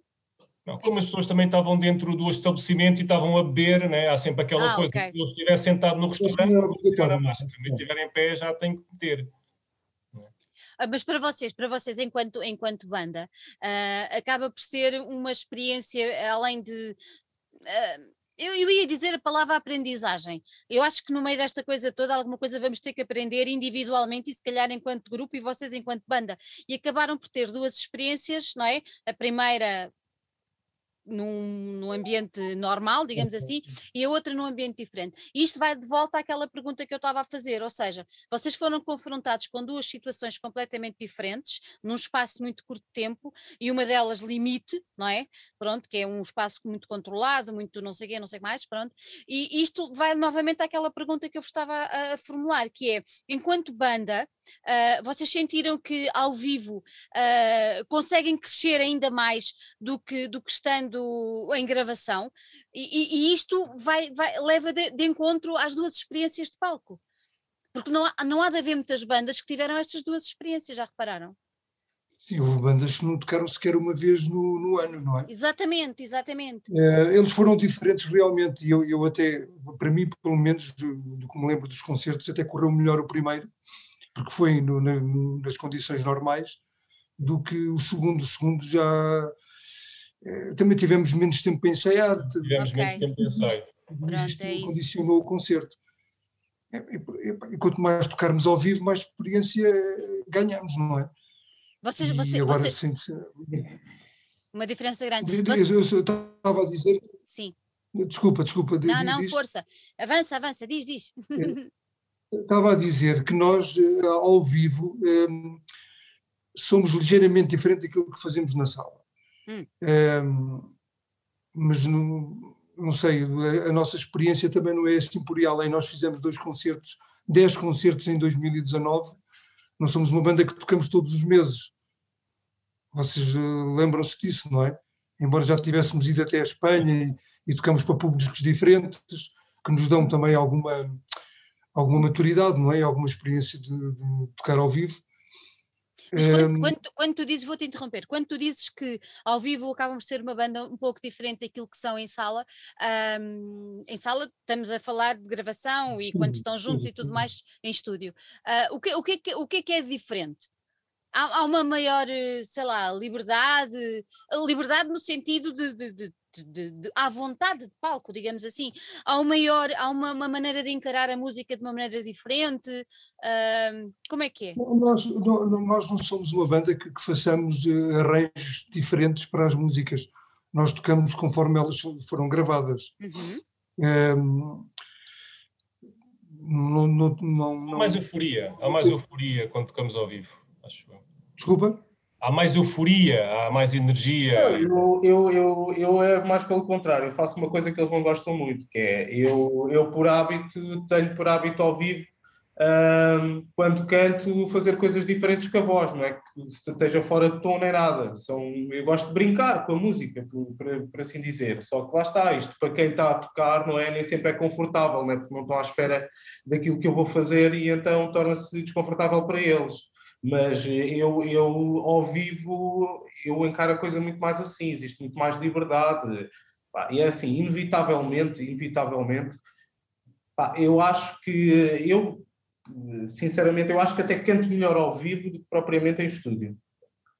Não, como as pessoas também estavam dentro do estabelecimento e estavam a beber, né? há sempre aquela ah, coisa, okay. se eu estiver sentado no restaurante, a máscara, se estiver em pé já tem que ter. Ah, mas para vocês, para vocês enquanto, enquanto banda, uh, acaba por ser uma experiência além de. Uh, eu, eu, ia dizer a palavra aprendizagem. Eu acho que no meio desta coisa toda, alguma coisa vamos ter que aprender individualmente e se calhar enquanto grupo e vocês enquanto banda. E acabaram por ter duas experiências, não é? A primeira num, num, ambiente normal, digamos assim, e a outra num ambiente diferente. E isto vai de volta àquela pergunta que eu estava a fazer, ou seja, vocês foram confrontados com duas situações completamente diferentes, num espaço muito curto de tempo, e uma delas limite, não é? Pronto, que é um espaço muito controlado, muito não sei o quê, não sei o que mais, pronto. E isto vai novamente àquela pergunta que eu vos estava a, a formular, que é, enquanto banda, uh, vocês sentiram que ao vivo uh, conseguem crescer ainda mais do que, do que estando em gravação, e, e isto vai, vai, leva de, de encontro às duas experiências de palco. Porque não há, não há de haver muitas bandas que tiveram estas duas experiências, já repararam? Sim, houve bandas que não tocaram sequer uma vez no, no ano, não é? Exatamente, exatamente. Uh, eles foram diferentes realmente, e eu, eu até, para mim, pelo menos, do, do, que me lembro dos concertos, até correu melhor o primeiro, porque foi no, na, nas condições normais, do que o segundo. O segundo já. Uh, também tivemos menos tempo para ensaiar. Tivemos okay. menos tempo para ensaiar. Isto é condicionou o concerto. E, e, e, quanto mais tocarmos ao vivo, mais experiência ganhamos, não é? Vocês, você, e agora você... sente Uma diferença grande. Eu, eu, eu estava a dizer. Sim. Desculpa, desculpa. Não, diz, não, diz. força. Avança, avança, diz, diz. Estava a dizer que nós, eh, ao vivo, somos ligeiramente diferentes daquilo que fazemos na sala. Hum. Um, mas não, não sei, a nossa experiência também não é assim por aí além. Nós fizemos dois concertos, dez concertos em 2019 não somos uma banda que tocamos todos os meses. Vocês uh, lembram-se disso, não é? Embora já tivéssemos ido até a Espanha e, e tocamos para públicos diferentes, que nos dão também alguma, alguma maturidade, não é? Alguma experiência de, de tocar ao vivo. Mas quando, um, quando, quando, tu dizes, vou-te interromper, quando tu dizes que ao vivo acabamos de ser uma banda um pouco diferente daquilo que são em sala, um, em sala estamos a falar de gravação e quando estão juntos e tudo mais em estúdio. Uh, o, que, o, que, é o que é que é diferente? Há, há, uma maior, sei lá, liberdade, liberdade no sentido de, de, de de, de, à vontade de palco, digamos assim. Há, um maior, há uma, uma, maneira de encarar a música de uma maneira diferente. Uh, como é que é? Nós, nós não somos uma banda que, que façamos uh, arranjos diferentes para as músicas. Nós tocamos conforme elas foram gravadas. Uhum. não, não, não, há mais euforia, há mais euforia quando tocamos ao vivo, Desculpa? há mais euforia, há mais energia. Eu, eu, eu, eu é mais pelo contrário, eu faço uma coisa que eles não gostam muito, que é eu, eu por hábito, tenho por hábito ao vivo, um, quando canto, fazer coisas diferentes que a voz, não é que esteja fora de tom nem nada. São, eu gosto de brincar com a música, por, por, por, assim dizer. Só que lá está, isto para quem está a tocar, não é? Nem sempre é confortável, não é? Porque não estão à espera daquilo que eu vou fazer e então torna-se desconfortável para eles mas eu, eu ao vivo eu encaro a coisa muito mais assim, existe muito mais liberdade, e é assim, inevitavelmente, inevitavelmente, eu acho que eu, sinceramente, eu acho que até canto melhor ao vivo do que propriamente em estúdio.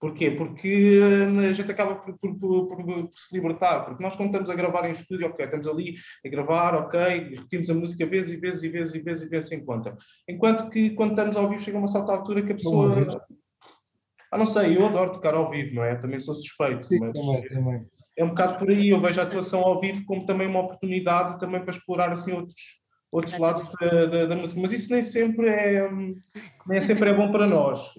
Porquê? Porque hum, a gente acaba por, por, por, por, se libertar, porque nós quando estamos a gravar em estúdio, ok, estamos ali a gravar, ok, e repetimos a música vezes e vezes e vezes e vezes e vezes sem conta. Enquanto que quando estamos ao vivo chega uma certa altura que a pessoa... Ah, não sei, eu adoro tocar ao vivo, não é? Também sou suspeito, Sim, mas também, também. é um bocado por aí, eu vejo a atuação ao vivo como também uma oportunidade também para explorar assim outros outros lados da, da, da, música, mas isso nem sempre é nem sempre é bom para nós,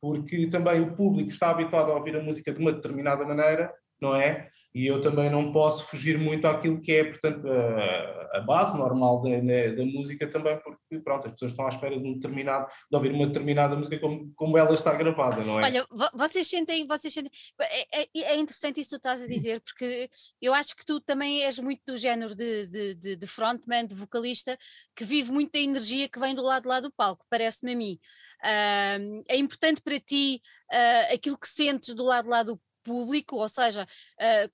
porque também o público está habituado a ouvir a música de uma determinada maneira, não é? E eu também não posso fugir muito àquilo que é, portanto, a, a base normal da, da, música também, porque, pronto, as pessoas estão à espera de um determinado, de ouvir uma determinada música como, como ela está gravada, não é? Olha, vocês sentem, vocês sentem, é, é, é interessante isso que tu estás a dizer, porque eu acho que tu também és muito do género de, de, de, de frontman, de vocalista, que vive muito da energia que vem do lado lá do palco, parece-me a mim. Uh, é importante para ti uh, aquilo que sentes do lado lá do público, ou seja, uh,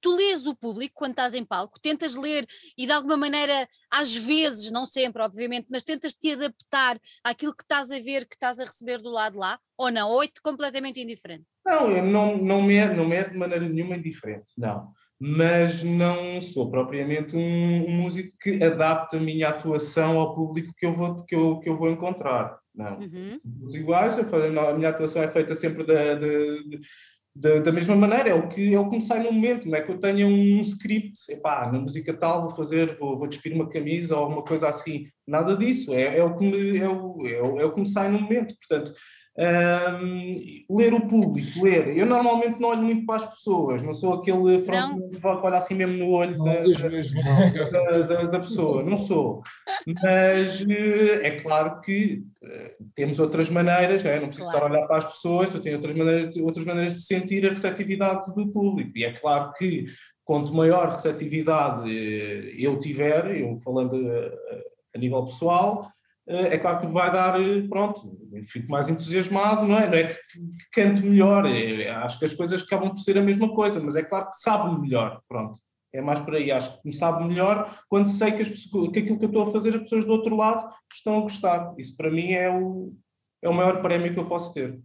tu lês o público quando estás em palco, tentas ler e de alguma maneira, às vezes, não sempre, obviamente, mas tentas te adaptar àquilo que estás a ver, que estás a receber do lado lá, ou não? Ou é completamente indiferente? Não, eu não, não, me é, não me é de maneira nenhuma indiferente, não. Mas não sou propriamente um, um músico que adapta a minha atuação ao público que eu vou, que eu, que eu vou encontrar. Não. Uhum. Os iguais, a minha atuação é feita sempre da, de, da, da, mesma maneira, é o, que, é me sai no momento, não é que eu tenha um script, epá, na música tal vou fazer, vou, vou despir uma camisa ou uma coisa assim, nada disso, é, é, o, que me, é, o, é, o, é o sai no momento, portanto, um, ler o público, ler. Eu normalmente não olho muito para as pessoas, não sou aquele fronte que olha assim mesmo no olho da, da, da, da, pessoa, não sou. Mas eh, é claro que eh, temos outras maneiras, não, é? não preciso claro. estar a olhar para as pessoas, eu tenho outras maneiras, outras maneiras de sentir a receptividade do público. E é claro que quanto maior receptividade eh, eu tiver, eu falando a, a nível pessoal, é claro que me vai dar, pronto, fico mais entusiasmado, não é? Não é que, que cante melhor, é, acho que as coisas acabam por ser a mesma coisa, mas é claro que sabe melhor, pronto. É mais por aí, acho que me sabe melhor quando sei que, as, que aquilo que eu estou a fazer, as pessoas do outro lado estão a gostar. Isso para mim é o, é o maior prémio que eu posso ter.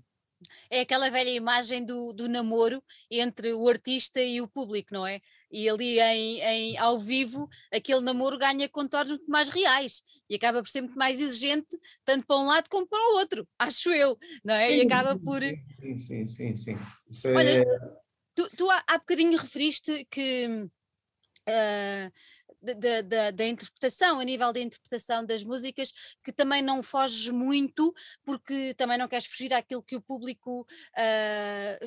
É aquela velha imagem do, do namoro entre o artista e o público, não é? E ali em, em, ao vivo, aquele namoro ganha contornos muito mais reais e acaba por ser muito mais exigente, tanto para um lado como para o outro, acho eu, não é? Sim, e acaba por. Sim, sim, sim, sim. É... Olha, tu, tu há, há bocadinho referiste que. Uh, da, da, interpretação, a nível da interpretação das músicas, que também não foges muito, porque também não queres fugir àquilo que o público uh,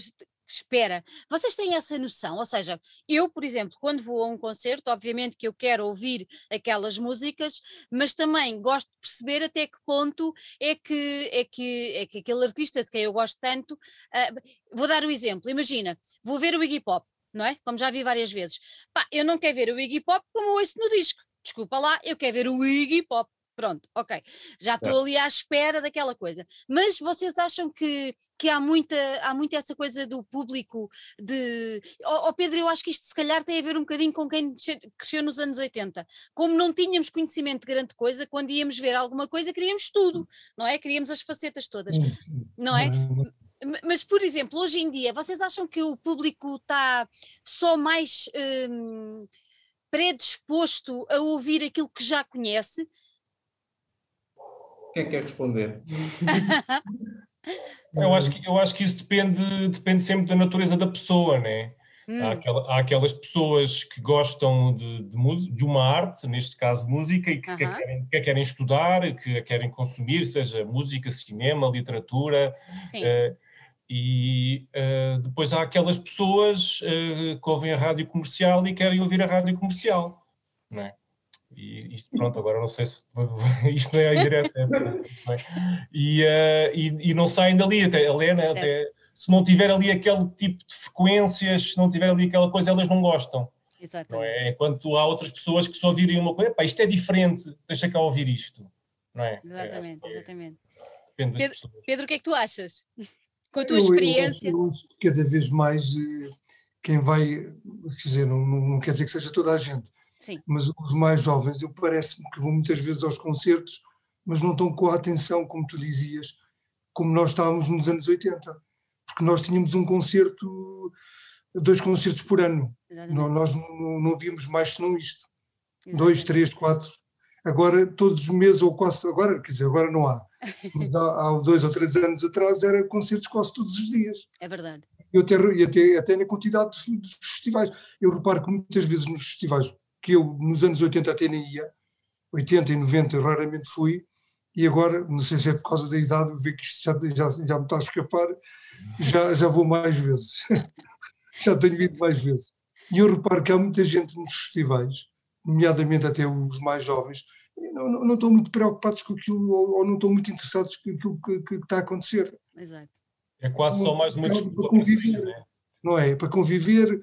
espera. Vocês têm essa noção? Ou seja, eu, por exemplo, quando vou a um concerto, obviamente que eu quero ouvir aquelas músicas, mas também gosto de perceber até que ponto é que, é que, é que aquele artista de quem eu gosto tanto. Uh, vou dar um exemplo. Imagina, vou ver o Iggy Pop. Não é? Como já vi várias vezes. Pá, eu não quero ver o Iggy Pop como ouço no disco. Desculpa lá, eu quero ver o Iggy Pop. Pronto, ok. Já estou ali à espera daquela coisa. Mas vocês acham que, que há, muita, há muita essa coisa do público de. Ó oh, oh, Pedro, eu acho que isto se calhar tem a ver um bocadinho com quem cresceu nos anos 80. Como não tínhamos conhecimento de grande coisa, quando íamos ver alguma coisa, queríamos tudo, não é? Queríamos as facetas todas, não é? Mas, por exemplo, hoje em dia, vocês acham que o público está só mais hum, predisposto a ouvir aquilo que já conhece? Quem quer responder? eu, acho que, eu acho que isso depende, depende sempre da natureza da pessoa, né? Hum. Há, aquela, há, aquelas pessoas que gostam de, de, de, uma arte, neste caso música, e que, uh -huh. que, querem, que querem estudar, que a querem consumir, seja música, cinema, literatura. Uh, e uh, depois há aquelas pessoas uh, que ouvem a rádio comercial e querem ouvir a rádio comercial. Não é? E pronto, agora não sei se isto não é direto. É, e, uh, e, e, não saem dali, até a Helena, até, se não tiver ali aquele tipo de frequências, se não tiver ali aquela coisa, elas não gostam. Exatamente. Não é? Enquanto há outras pessoas que só ouvirem uma coisa, isto é diferente, deixa cá ouvir isto. Não é? Exatamente, é, exatamente. Depende Pedro, Pedro, o que é que tu achas? Com a tua eu, experiência? Eu, eu, cada vez mais eh, quem vai, quer dizer, não, não quer dizer que seja toda a gente, Sim. Mas os mais jovens, eu parece-me que vão muitas vezes aos concertos, mas não estão com a atenção, como tu dizias, como nós estávamos nos anos 80. Porque nós tínhamos um concerto, dois concertos por ano. Não, nós não, não víamos mais senão isto. Exatamente. Dois, três, quatro. Agora, todos os meses, ou quase, agora, quer dizer, agora não há. Mas há, há dois ou três anos atrás era concertos quase todos os dias. É verdade. E até, até, até na quantidade dos festivais. Eu reparo que muitas vezes nos festivais que eu nos anos 80 até nem ia, 80 e 90 eu raramente fui, e agora, não sei se é por causa da idade, vejo que isto já, já, já me está a escapar, já, já vou mais vezes. já tenho ido mais vezes. E eu reparo que há muita gente nos festivais, nomeadamente até os mais jovens, não, não, não estão muito preocupados com aquilo ou, ou, não estão muito interessados com aquilo que, que, que está a acontecer. Exato. É quase só mais uma desculpa para conviver, né? não é? Para conviver,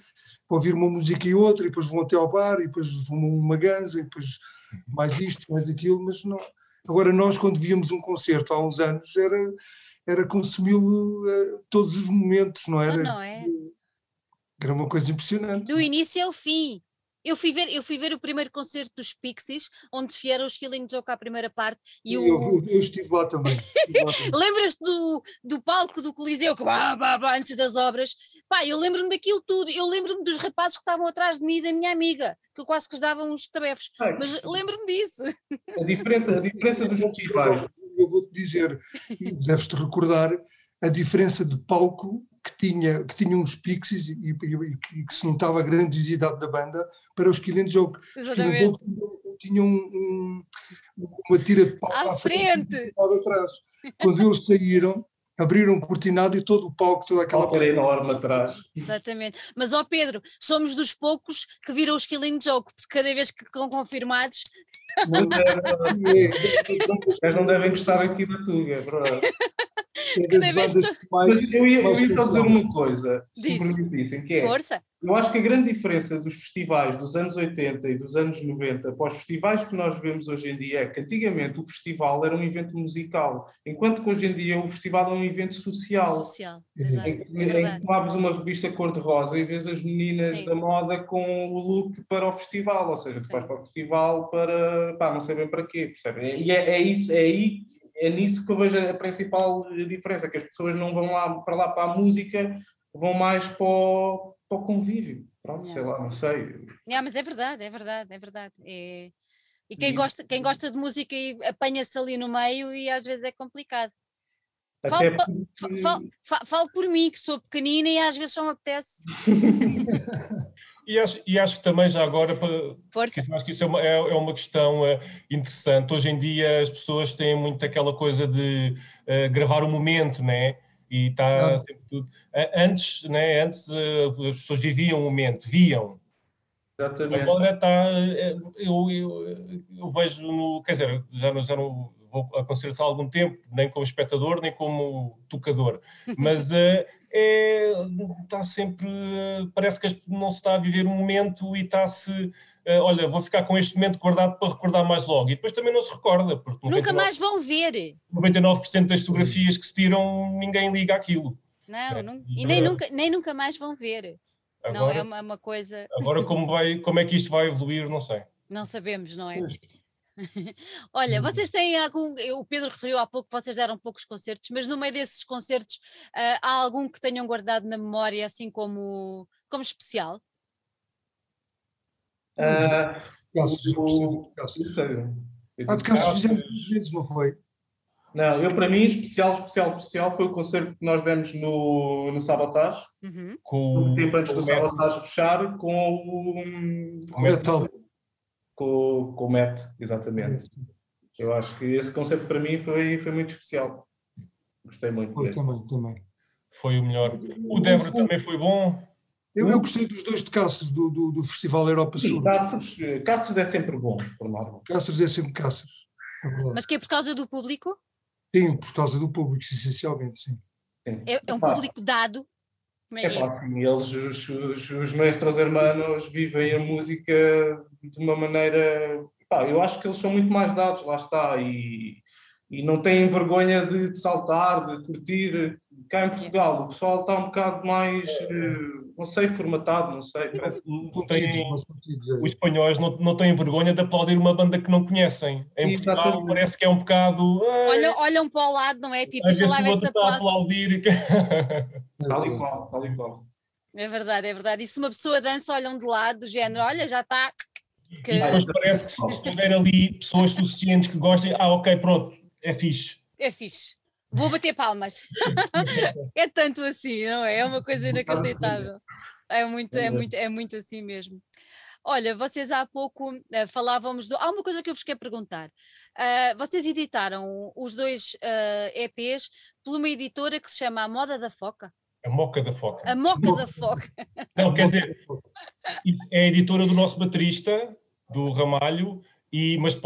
para ouvir uma música e outra, e depois vão até ao bar, e depois vão uma ganza, e depois mais isto, mais aquilo, mas não. Agora, nós, quando víamos um concerto há uns anos, era, era consumi-lo uh, todos os momentos, não era? Não, não é? Era uma coisa impressionante. Do início ao fim. Eu fui ver, eu fui ver o primeiro concerto dos Pixies, onde vieram os Killing Joke à primeira parte. E o... eu, eu estive lá também. Lembras-te do, do palco do Coliseu, que bah, bah, bah, antes das obras? Pá, eu lembro-me daquilo tudo. Eu lembro-me dos rapazes que estavam atrás de mim e da minha amiga, que eu quase que davam uns tabefes. Mas lembro-me disso. A diferença, a diferença dos festivais. Eu vou-te dizer, deves-te recordar, a diferença de palco que tinha, que tinha uns pixies e, e, e que, que, se notava a grandiosidade da banda para os Killing Joke. Exatamente. Os tinham um, um, uma tira de pau à, à frente, frente e atrás. Quando eles saíram, abriram um cortinado e todo o palco, toda aquela parte enorme atrás. Exatamente. Mas, ó Pedro, somos dos poucos que viram os Killing Joke, porque cada vez que estão confirmados. Mas não devem gostar aqui da Tuga, é verdade. Cada vez Mas eu ia, eu ia só dizer uma coisa, se me permitem, que é. Força. Eu acho que a grande diferença dos festivais dos anos 80 e dos anos 90 para os festivais que nós vemos hoje em dia é que antigamente o festival era um evento musical, enquanto que hoje em dia o festival é um evento social. Social, exato. Em, que tu abres uma revista cor-de-rosa e vês as meninas Sim. da moda com o look para o festival, ou seja, tu vais para o festival para, pá, não sei bem para quê, percebem? E é, é isso, é aí é nisso que eu vejo a principal diferença, que as pessoas não vão lá para lá para a música, vão mais para o, para o convívio. Pronto, sei lá, não sei. É, mas é verdade, é verdade, é verdade. É... E quem, gosta, quem gosta de música apanha-se ali no meio e às vezes é complicado. Falo, porque... falo, falo, por mim, que sou pequenina e às vezes só me apetece. e, acho, e acho que também já agora, porque acho que isso é uma, é, é uma questão uh, interessante. Hoje em dia as pessoas têm muito aquela coisa de uh, gravar o momento, né? e está sempre tudo. Antes, né, antes eh, as pessoas viviam o momento, viam. Exatamente. Agora está. Eu, eu, eu, vejo, no, quer dizer, já não, já não vou aconselhar há algum tempo, nem como espectador, nem como tocador, mas uh, é, está sempre. Parece que não se está a viver um momento e está-se uh, olha, vou ficar com este momento guardado para recordar mais logo. E depois também não se recorda. Porque 99, Nunca mais vão ver. 99% das fotografias que se tiram, ninguém liga aquilo. Não, é, não e nem nunca, nem nunca mais vão ver. Agora, não é uma, uma, coisa. Agora, como, vai, como é que isto vai evoluir, não sei. Não sabemos, não é? Olha, vocês têm algum. O Pedro referiu há pouco que vocês deram poucos concertos, mas no meio desses concertos uh, há algum que tenham guardado na memória, assim como, como especial? Uh, Cassos, o, Cassos. Ah, de Cassos fizemos duas vezes, não foi? Não, eu para mim, especial, especial, especial foi o concerto que nós demos no, no Sabotage, uhum. com um tempo antes do Sabotage fechar, com o, com o Metal. Com, com o Met, exatamente. Eu acho que esse concerto para mim foi, foi muito especial. Gostei muito. Foi também, também. Foi o melhor. O Débora também foi bom. Eu, eu gostei dos dois de Cáceres, do, do, do Festival Europa Sul. Cáceres, Cáceres é sempre bom, por norma. Cáceres é sempre Cáceres. É Mas que é por causa do público? Sim, por causa do público, essencialmente, sim. sim. É, é, um público dado? É, é, é? sim, eles, os, os, os hermanos, vivem a música de uma maneira. Pá, eu acho que eles são muito mais dados, lá está, e, e não têm vergonha de, de saltar, de curtir. Cá em Portugal, o pessoal está um bocado mais. Uh, não sei, formatado, não sei. Parece, não tem, os espanhóis não, não têm vergonha de aplaudir uma banda que não conhecem. Em Exatamente. Portugal parece que é um bocado. Olham, olham para o lado, não é? Tipo, deixa lá ver se está a aplaudir. tal e qual, tal e qual. É verdade, é verdade. E se uma pessoa dança, olham de lado, do género, olha, já está. Que... E depois parece que se estiver ali pessoas suficientes que gostem, ah, ok, pronto, é fixe. É fixe. Vou bater palmas. é tanto assim, não é? É uma coisa inacreditável. É muito, é muito, é muito assim mesmo. Olha, vocês há pouco uh, falávamos do. Há uma coisa que eu vos quero perguntar. Uh, vocês editaram os dois uh, eh, EPs por uma editora que se chama A Moda da Foca? A Moca da Foca. A Moca da Foca. Não, quer dizer, é a editora do nosso baterista, do Ramalho, e, mas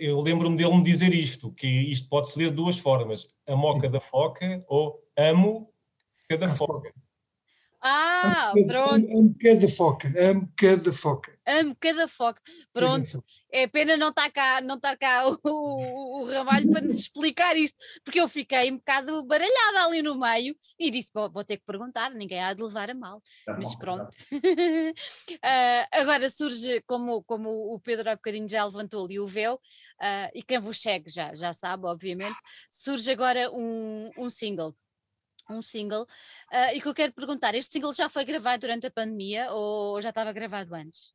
eu lembro-me dele me dizer isto, que isto pode-se ler de duas formas, a moca da foca ou amo cada foca. Ah, pronto. Amo cada foca, amo cada foca. Amo cada foca. Pronto. É pena não estar cá, não estar cá o, o, o Ramalho para nos explicar isto, porque eu fiquei um bocado baralhada ali no meio e disse: vou, vou ter que perguntar, ninguém há de levar a mal. Tá Mas pronto. uh, agora surge, como, como o Pedro há bocadinho já levantou ali o véu, uh, e quem vos segue já, já sabe, obviamente, surge agora um, um single um single. Uh, e que eu quero perguntar: este single já foi gravado durante a pandemia ou já estava gravado antes?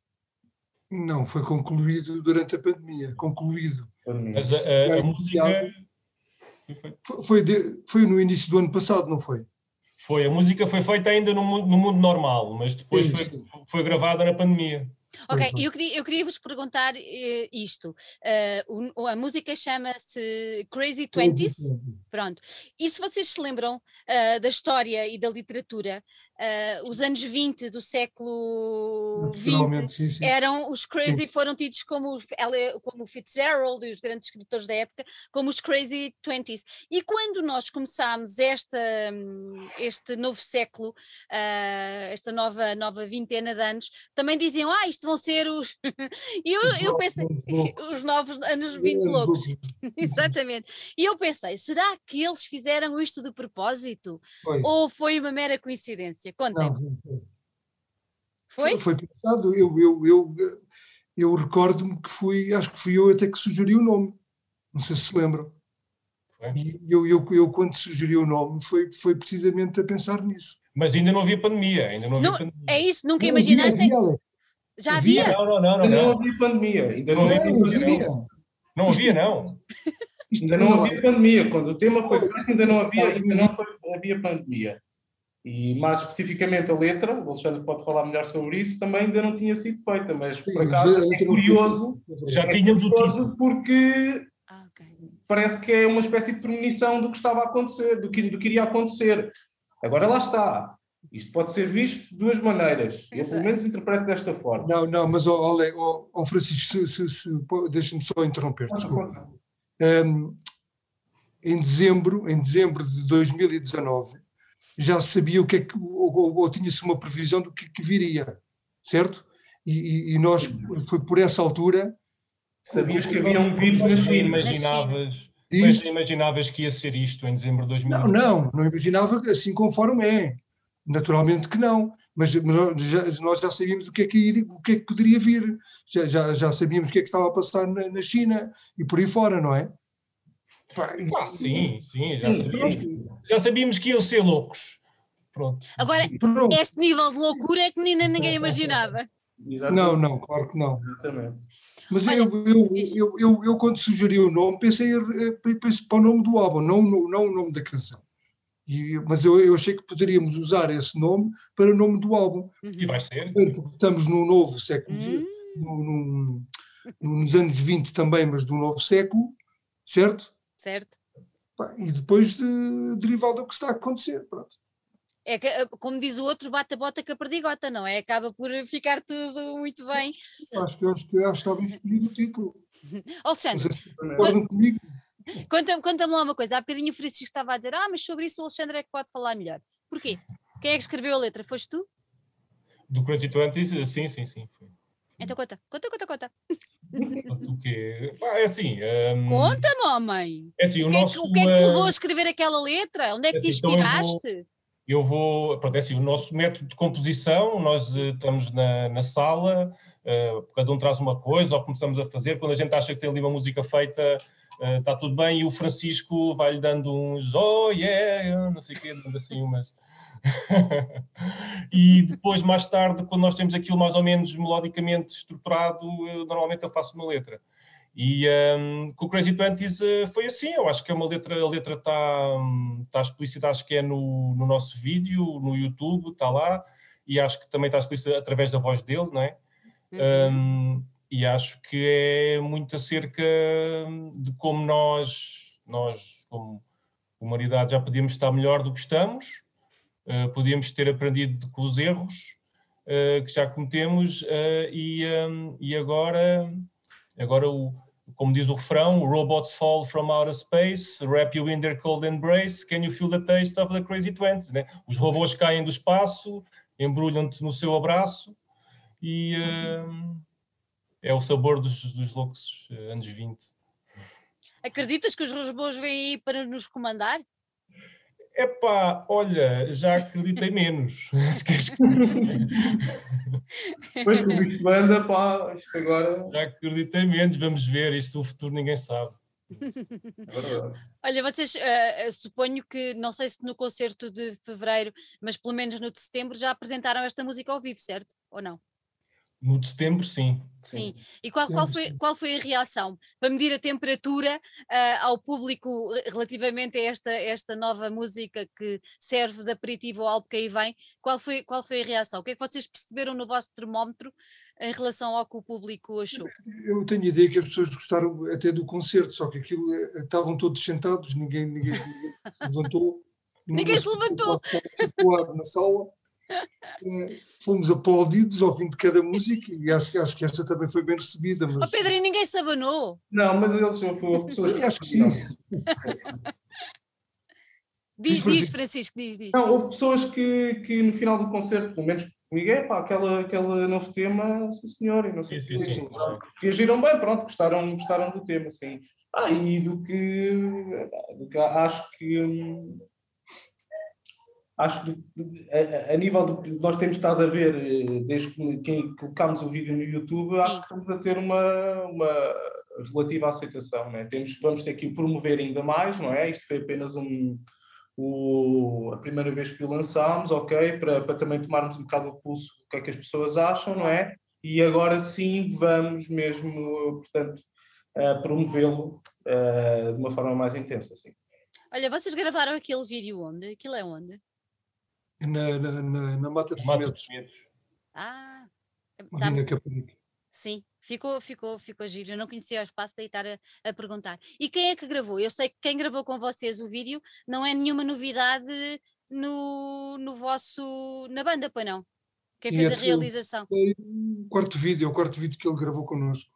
Não, foi concluído durante a pandemia. Concluído. Mas a, a, a música. Foi, foi, de, foi, no início do ano passado, não foi? Foi, a música foi feita ainda no, mundo, no mundo normal, mas depois foi, foi gravada na pandemia. Ok, eu queria, eu queria vos perguntar uh, isto. Uh, o, a música chama-se Crazy Twenties. Pronto. E se vocês se lembram uh, da história e da literatura, uh, os anos 20 do século XX eram os crazy, sim. foram tidos como, como Fitzgerald e os grandes escritores da época, como os crazy twenties. E quando nós começámos esta, este novo século, uh, esta nova, nova vintena de anos, também diziam, ah, isto vão ser os... e eu, eu pensei, os novos anos 20 loucos. Exatamente. E eu pensei, será que eles fizeram isto de propósito? Foi. Ou foi uma mera coincidência? Contem. Foi? Foi pensado. Eu, eu, eu, eu recordo-me que fui, acho que fui eu até que sugeri o nome. Não sei se se lembram. E eu, eu, eu, quando sugeri o nome, foi, foi precisamente a pensar nisso. Mas ainda não havia pandemia. Ainda não havia não, pandemia. É isso, nunca não, imaginaste? Havia, Já havia? Não, não, não. Ainda não, não havia pandemia. Ainda não, havia pandemia. Não havia, não. Ainda não havia pandemia. Quando o tema foi feito, ainda não havia, ainda não foi, havia pandemia. E mais especificamente a letra, o Alexandre pode falar melhor sobre isso, também ainda não tinha sido feita, mas Sim, por acaso é curioso. Já tínhamos o título. Porque ah, okay. parece que é uma espécie de premonição do que estava a acontecer, do que, do que iria acontecer. Agora lá está. Isto pode ser visto de duas maneiras. Eu, pelo menos, interpreto desta forma. Não, não, mas, oh, oh, oh Francisco, se, se, se, deixa-me só interromper, desculpa. Um, em dezembro, em dezembro de 2019, já sabia o que é que, ou, ou, ou tinha-se uma previsão do que, que viria, certo? E, e, nós, foi por essa altura. Sabias que havia um vírus na China. Imaginavas, mas imaginavas que ia ser isto em dezembro de 2019? Não, não, não imaginava assim conforme é. Naturalmente que não. Mas nós já, nós já sabíamos o que é que, ir, o que, é que poderia vir. Já, já, já sabíamos o que é que estava a passar na, na China e por aí fora, não é? Ah, sim, sim, já sabíamos, já sabíamos que iam ser loucos. Pronto. Agora, Pronto. este nível de loucura é que nem, ninguém imaginava. Não, não, claro que não. Exatamente. Mas Olha, eu, eu, eu, eu, eu, quando sugeri o nome, pensei, eh, pensei para o nome do álbum, não, não o nome da canção. E, mas eu, eu achei que poderíamos usar esse nome para o nome do álbum. E vai ser. Porque estamos no novo século, uhum. no, no, nos anos 20 também, mas do novo século, certo? Certo? E depois de, derivado do que está a acontecer, pronto. É que, eh, como diz o outro, bate a bota com a perdigota, não é? Acaba por ficar tudo muito bem. Acho que, acho que, acho que estava escolhido o título. Alexandre, concordam comigo. Conta-me conta lá uma coisa. Há bocadinho o Francisco estava a dizer, ah, mas sobre isso o Alexandre é que pode falar melhor. Porquê? Quem é que escreveu a letra? Foste tu? Do Crazy Twenties? Sim, sim, sim. Foi. Então conta, conta, conta, conta. O quê? Ah, é assim. Um... Conta-me, homem. É assim, o, o, que nosso, é que, o que é que te levou a escrever aquela letra? Onde é que é assim, te inspiraste? Então eu vou, eu vou pronto, é assim, o nosso método de composição, nós uh, estamos na, na sala, uh, cada um traz uma coisa, ou começamos a fazer, quando a gente acha que tem ali uma música feita, uh, está tudo bem, e o Francisco vai-lhe dando uns, oh yeah, não sei o quê, dando assim umas e depois, mais tarde, quando nós temos aquilo mais ou menos melodicamente estruturado, eu, normalmente eu faço uma letra. E um, com o Crazy Twenties uh, foi assim, eu acho que é uma letra, a letra está tá explícita, acho que é no, no nosso vídeo, no YouTube, está lá, e acho que também está explícita através da voz dele, não é? Uhum. Um, e acho que é muito acerca de como nós, nós como humanidade, já podíamos estar melhor do que estamos, podíamos ter aprendido com os erros uh, que já cometemos uh, e, um, e agora, agora o, como diz o refrão, robots fall from outer space, wrap you in their cold embrace, can you feel the taste of the crazy twenties? Né? Os robôs caem do espaço, embrulham-te no seu abraço e é o sabor dos, dos loucos anos 20. Acreditas que os robôs vêm aí para nos comandar? Epá, olha, já acreditei menos. pois que o bicho anda, pá, isto agora. Já acreditei menos, vamos ver, isto o futuro ninguém sabe. É olha, vocês uh, suponho que, não sei se no concerto de fevereiro, mas pelo menos no de setembro já apresentaram esta música ao vivo, certo? Ou não? No de setembro, sim. Sim. E qual, qual, foi, qual foi a reação? Para medir a temperatura uh, ao público relativamente a esta, esta nova música que serve de aperitivo ao álbum que aí vem, qual foi, qual foi a reação? O que é que vocês perceberam no vosso termómetro em relação ao que o público achou? Eu tenho a ideia que as pessoas gostaram até do concerto, só que aquilo eh, estavam todos sentados, ninguém, ninguém se levantou. ninguém se levantou. Na sala fomos aplaudidos ao fim de cada música e acho, acho que esta também foi bem recebida. Mas... Oh Pedro, e ninguém se abanou? Não, mas eles foram pessoas que. acho que sim. diz, diz, Francisco, diz, diz. Não, houve pessoas que, que no final do concerto, pelo menos comigo, é pá, aquela, aquele novo tema, sim senhor, e não sei sim, sim, sim, reagiram bem, pronto, gostaram, gostaram do tema, sim. Ah, e do que, do que acho que. Hum, acho que a, a, nível do que nós temos estado a ver eh, desde que, colocámos o vídeo no YouTube, Sim. acho que estamos a ter uma, uma relativa aceitação. Né? Temos, vamos ter que o promover ainda mais, não é? Isto foi apenas um, o, a primeira vez que o lançámos, ok, para, para também tomarmos um bocado o pulso do que é que as pessoas acham, não é? E agora sim vamos mesmo, portanto, promovê-lo uh, de uma forma mais intensa, sim. Olha, vocês gravaram aquele vídeo onde? Aquilo é onde? Na, na, na, na Mata dos Medos. Ah, tá. na Caparica. Sim, ficou, ficou, ficou giro. Eu não conhecia o espaço de estar a, a, perguntar. E quem é que gravou? Eu sei que quem gravou com vocês o vídeo não é nenhuma novidade no, no vosso na banda, pois não? Quem fez e a realização? Foi o quarto vídeo, o quarto vídeo que ele gravou connosco.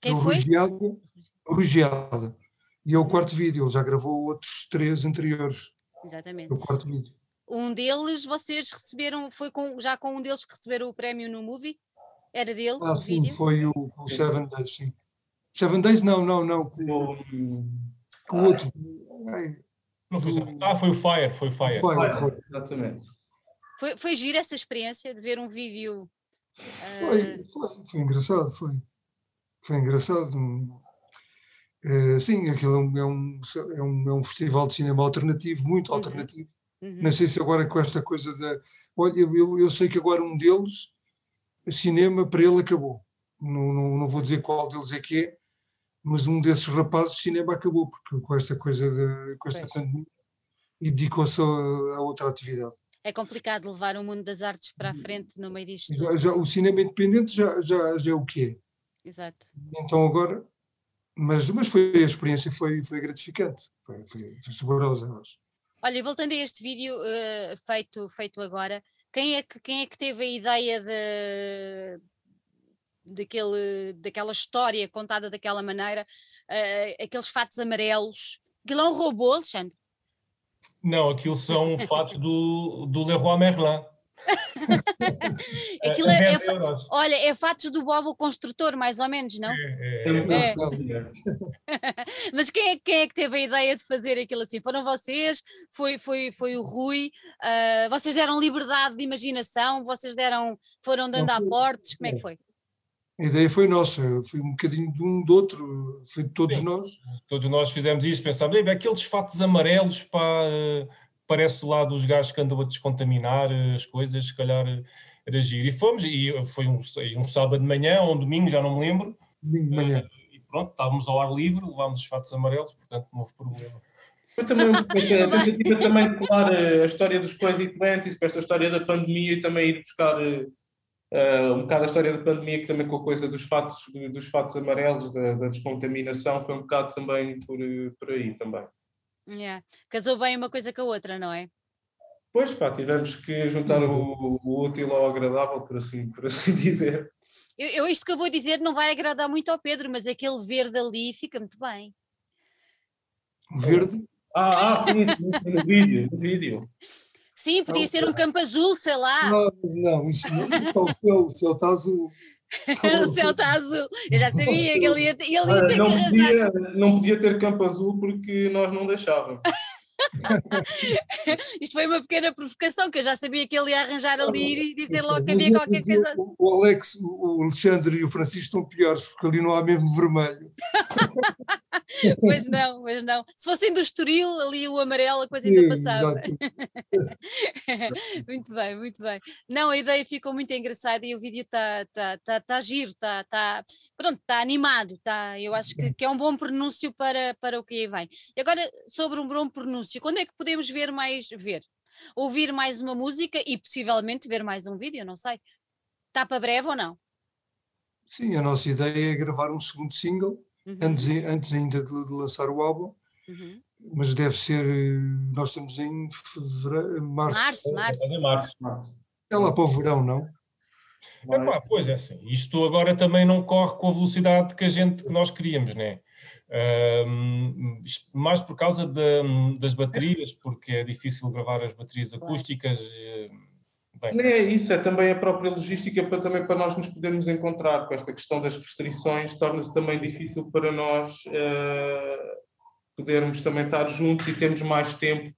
Quem é foi? Rugiada, Rugiada. E é o quarto vídeo, ele já gravou outros três anteriores. Exatamente. É o quarto vídeo. Um deles vocês receberam, foi com, já com um deles que receberam o prémio no movie? Era dele? Ah, sim, vídeo? foi o, o Seven Days, sim. Seven Days, não, não, não. Com, com o outro. Ai, não foi, do... Ah, foi o Fire, foi o Fire. Fire, foi. Exatamente. Foi, foi gira essa experiência de ver um vídeo. Uh... Foi, foi, foi engraçado, foi. Foi engraçado. Uh, sim, aquilo é um, é, um, é um festival de cinema alternativo, muito uhum. alternativo. Uhum. Não sei se agora com esta coisa da. Olha, eu, eu sei que agora um deles, cinema, para ele acabou. Não, não, não vou dizer qual deles é que é, mas um desses rapazes, cinema acabou, porque com esta coisa, de, com esta pandemia, e dedicou-se a, a, outra atividade. É complicado levar o mundo das artes para a hum. frente no meio disto. Já, já, o cinema independente já, já, já é o que é. Exato. Então agora, mas, mas foi a experiência foi, foi gratificante, foi, foi, foi saborosa, acho. Olha, voltando a este vídeo uh, feito, feito agora, quem é, que, quem é que teve a ideia de, daquele, daquela história contada daquela maneira, uh, aqueles fatos amarelos? Aquilo é um robô, Alexandre? Não, aquilo são fatos do, do Leroy Merlin. Aquilo é, é, olha, é fatos do Bob o construtor, mais ou menos, não? É, é, é. Mas quem é, quem é que teve a ideia de fazer aquilo assim? Foram vocês? Foi, foi, foi o Rui? Uh, vocês deram liberdade de imaginação? Vocês deram, foram dando aportes? Como é que foi? A ideia foi nossa, foi um bocadinho de um do outro, foi de todos Sim. nós. Todos nós fizemos isso, pensámos, aqueles fatos amarelos para parece lá dos gajos que andam a descontaminar eh, as coisas, se calhar eh, era giro. E fomos, e foi um, um sábado de manhã ou um domingo, já não me lembro. Domingo de manhã. Uh, e pronto, estávamos ao ar livre, levámos os fatos amarelos, portanto não houve problema. Foi também uma tentativa também de colar a história dos e doentes, com esta história da pandemia e também ir buscar uh, um bocado a história da pandemia, que também com a coisa dos fatos, dos fatos amarelos, da, da descontaminação, foi um bocado também por, por aí também. Yeah. Casou bem uma coisa com a outra, não é? Pois pá, tivemos que juntar o, o útil ao agradável, por assim, por assim dizer. Eu, eu, isto que eu vou dizer não vai agradar muito ao Pedro, mas aquele verde ali fica muito bem. Verde? Ah, ah no vídeo, no vídeo. Sim, podias ter um campo azul, sei lá. Não, mas não, isso não, então, o céu, o céu está azul. o céu está azul. Eu já sabia que ele ia, ele ia ter não que arranjar. Podia, não podia ter campo azul porque nós não deixávamos. Isto foi uma pequena provocação, que eu já sabia que ele ia arranjar ali e dizer logo que havia qualquer coisa. O Alex, o Alexandre e o Francisco estão piores, porque ali não há mesmo vermelho. pois não, pois não. Se fossem do Estoril, ali o amarelo, a coisa ainda passava. muito bem, muito bem. Não, a ideia ficou muito engraçada e o vídeo está tá, tá, tá giro, está tá, pronto, está animado, tá, eu acho que, que é um bom pronúncio para, para o que aí vem. E agora, sobre um bom pronúncio, quando é que podemos ver mais, ver, ouvir mais uma música e possivelmente ver mais um vídeo, não sei. Está para breve ou não? Sim, a nossa ideia é gravar um segundo single, Uhum, antes, antes ainda de, de lançar o álbum, uhum. mas deve ser, eh, nós estamos em fevereiro, março, Março, março. Fazer março. é lá para o verão, não? Epá, pois é assim, isto agora também não corre com a velocidade que a gente, que nós queríamos, né? Isto mais por causa da- das baterias, porque é difícil gravar as baterias Claro. acústicas. eh, Bem, Não é isso, é também a própria logística para também para nós nos podermos encontrar com esta questão das restrições, torna-se também difícil para nós eh, podermos também estar juntos e termos mais tempo.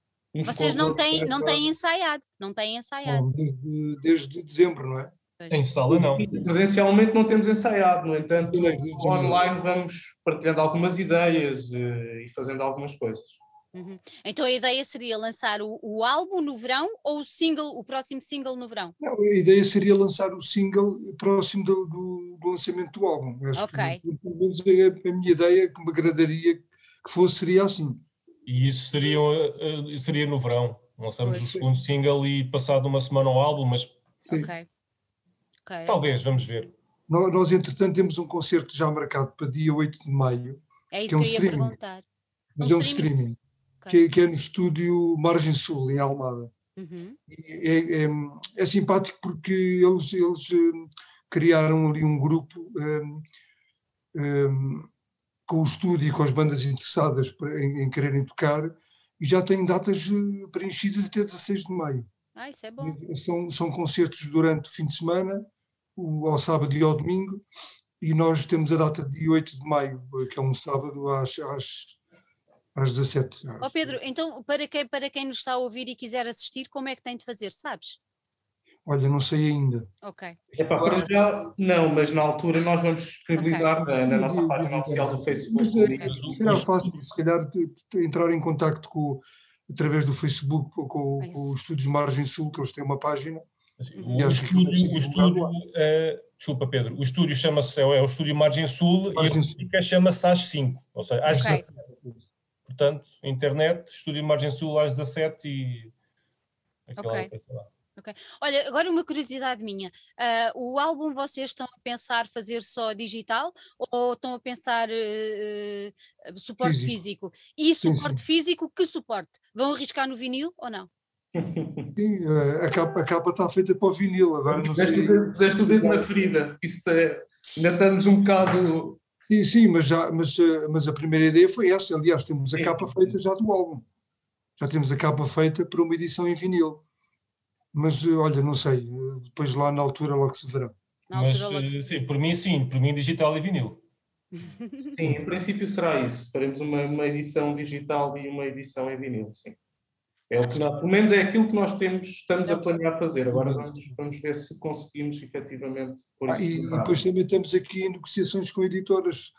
Vocês não têm, não têm ensaiado, não têm ensaiado. Bom, desde, desde dezembro, não é? Em sala não. Presencialmente não temos ensaiado, no entanto, janeiro. online vamos partilhando algumas ideias eh, e fazendo algumas coisas. Uhum. Então a ideia seria lançar o, o álbum no verão ou o single, o próximo single no verão? Não, a ideia seria lançar o single próximo do, do- do lançamento do álbum. Acho Ok. que, pelo menos, é a, a minha ideia que me agradaria que fosse seria assim. E isso seria, eh, seria no verão. Lançamos Pois. o segundo single e passado uma semana ao álbum, mas Sim. Ok. Ok. talvez, vamos ver. Nós, nós, entretanto, temos um concerto já marcado para dia 8 de maio, É isso que é um que eu ia streaming. perguntar. mas Um é um streaming? streaming, Ok. que, é- que é no estúdio Margem Sul, em Almada. Uhum. é, é, é simpático porque eles, eles hum, criaram ali um grupo hum, hum, com o estúdio e com as bandas interessadas em, em quererem tocar e já têm datas eh, preenchidas até 16 de maio. Ah, isso é bom. São, são concertos durante o fim de semana, o, ao sábado e ao domingo, e nós temos a data de dia 8 de maio, que é um sábado às, às, às 17. Ó às- Pedro, então para quem, para quem nos está a ouvir e quiser assistir, como é que tem de fazer, sabes? Olha, não sei ainda. Ok. Epá, para já, não, mas na altura nós vamos disponibilizar na, na nossa página oficial do Facebook. Mas, o é, link. será fácil, se calhar, de- de entrar em contacto com, através do Facebook com, com, É com os Estúdios Margem Sul, que eles têm uma página. Assim, Uhum. O, estúdio, o estúdio eh, desculpa Pedro, o estúdio chama-se, é o estúdio Margem Sul Margem e a chama-se às 5, ou seja, às Ok. 17. Portanto, internet, estúdio Margem Sul às 17 e aquela Ok. coisa lá. Olha, agora uma curiosidade minha. ah, o álbum vocês estão a pensar fazer só digital ou estão a pensar eh, eh, suporte físico? Físico. E Sim, suporte físico, que suporte? Vão arriscar no vinil ou não? Sim, a, capa, a capa está feita para o vinil, agora não Puseste sei. o dedo- puseste o dedo na ferida. Isso é, ainda estamos um bocado. Sim, sim, mas, já, mas, eh, mas a primeira ideia foi essa. Aliás, temos a capa feita já do álbum. Já temos a capa feita para uma edição em vinil. Mas eh, olha, não sei, eh, depois lá na altura logo se verá. Mas logo sim, por mim sim, por mim digital e vinil. Sim, em princípio será isso. Faremos uma, uma edição digital e uma edição em vinil, sim. É o que nós, pelo menos é aquilo que nós temos, estamos a planear fazer. Agora vamos, vamos ver se conseguimos efetivamente pôr Ah, isso e e depois também estamos aqui em negociações com editoras.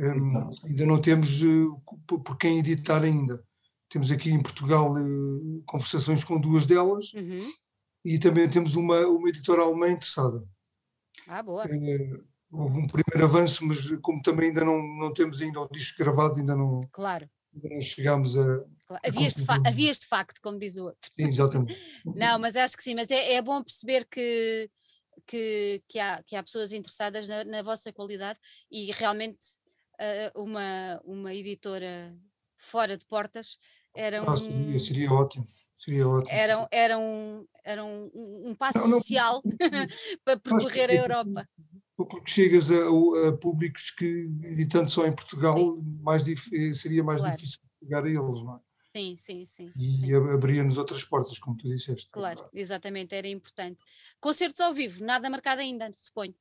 Exato. ainda não temos eh, por quem editar ainda. Temos aqui em Portugal eh, conversações com duas delas Uhum. e também temos uma, uma editora alemã interessada. Ah, boa. Eh, houve um primeiro avanço, mas como também ainda não, não temos ainda o disco gravado, ainda não, Claro. Não chegámos a. claro. Havias, de havias de facto, como diz o outro. Sim, exatamente. Não, mas acho que sim, mas é, é bom perceber que, que, que, há, que há pessoas interessadas na, na vossa qualidade e realmente ah, uma, uma editora fora de portas era um, Ah, seria, seria ótimo. Seria ótimo. era, um- era um, era um, um- um passo Não, não, social para percorrer a que- Europa. Porque chegas a, a públicos que, editando só em Portugal, mais eh, seria mais Claro. difícil chegar a eles, não é? Sim, sim, sim. E sim. ab- abria-nos outras portas, como tu disseste. Claro, exatamente, era importante. Concertos ao vivo, nada marcado ainda, suponho.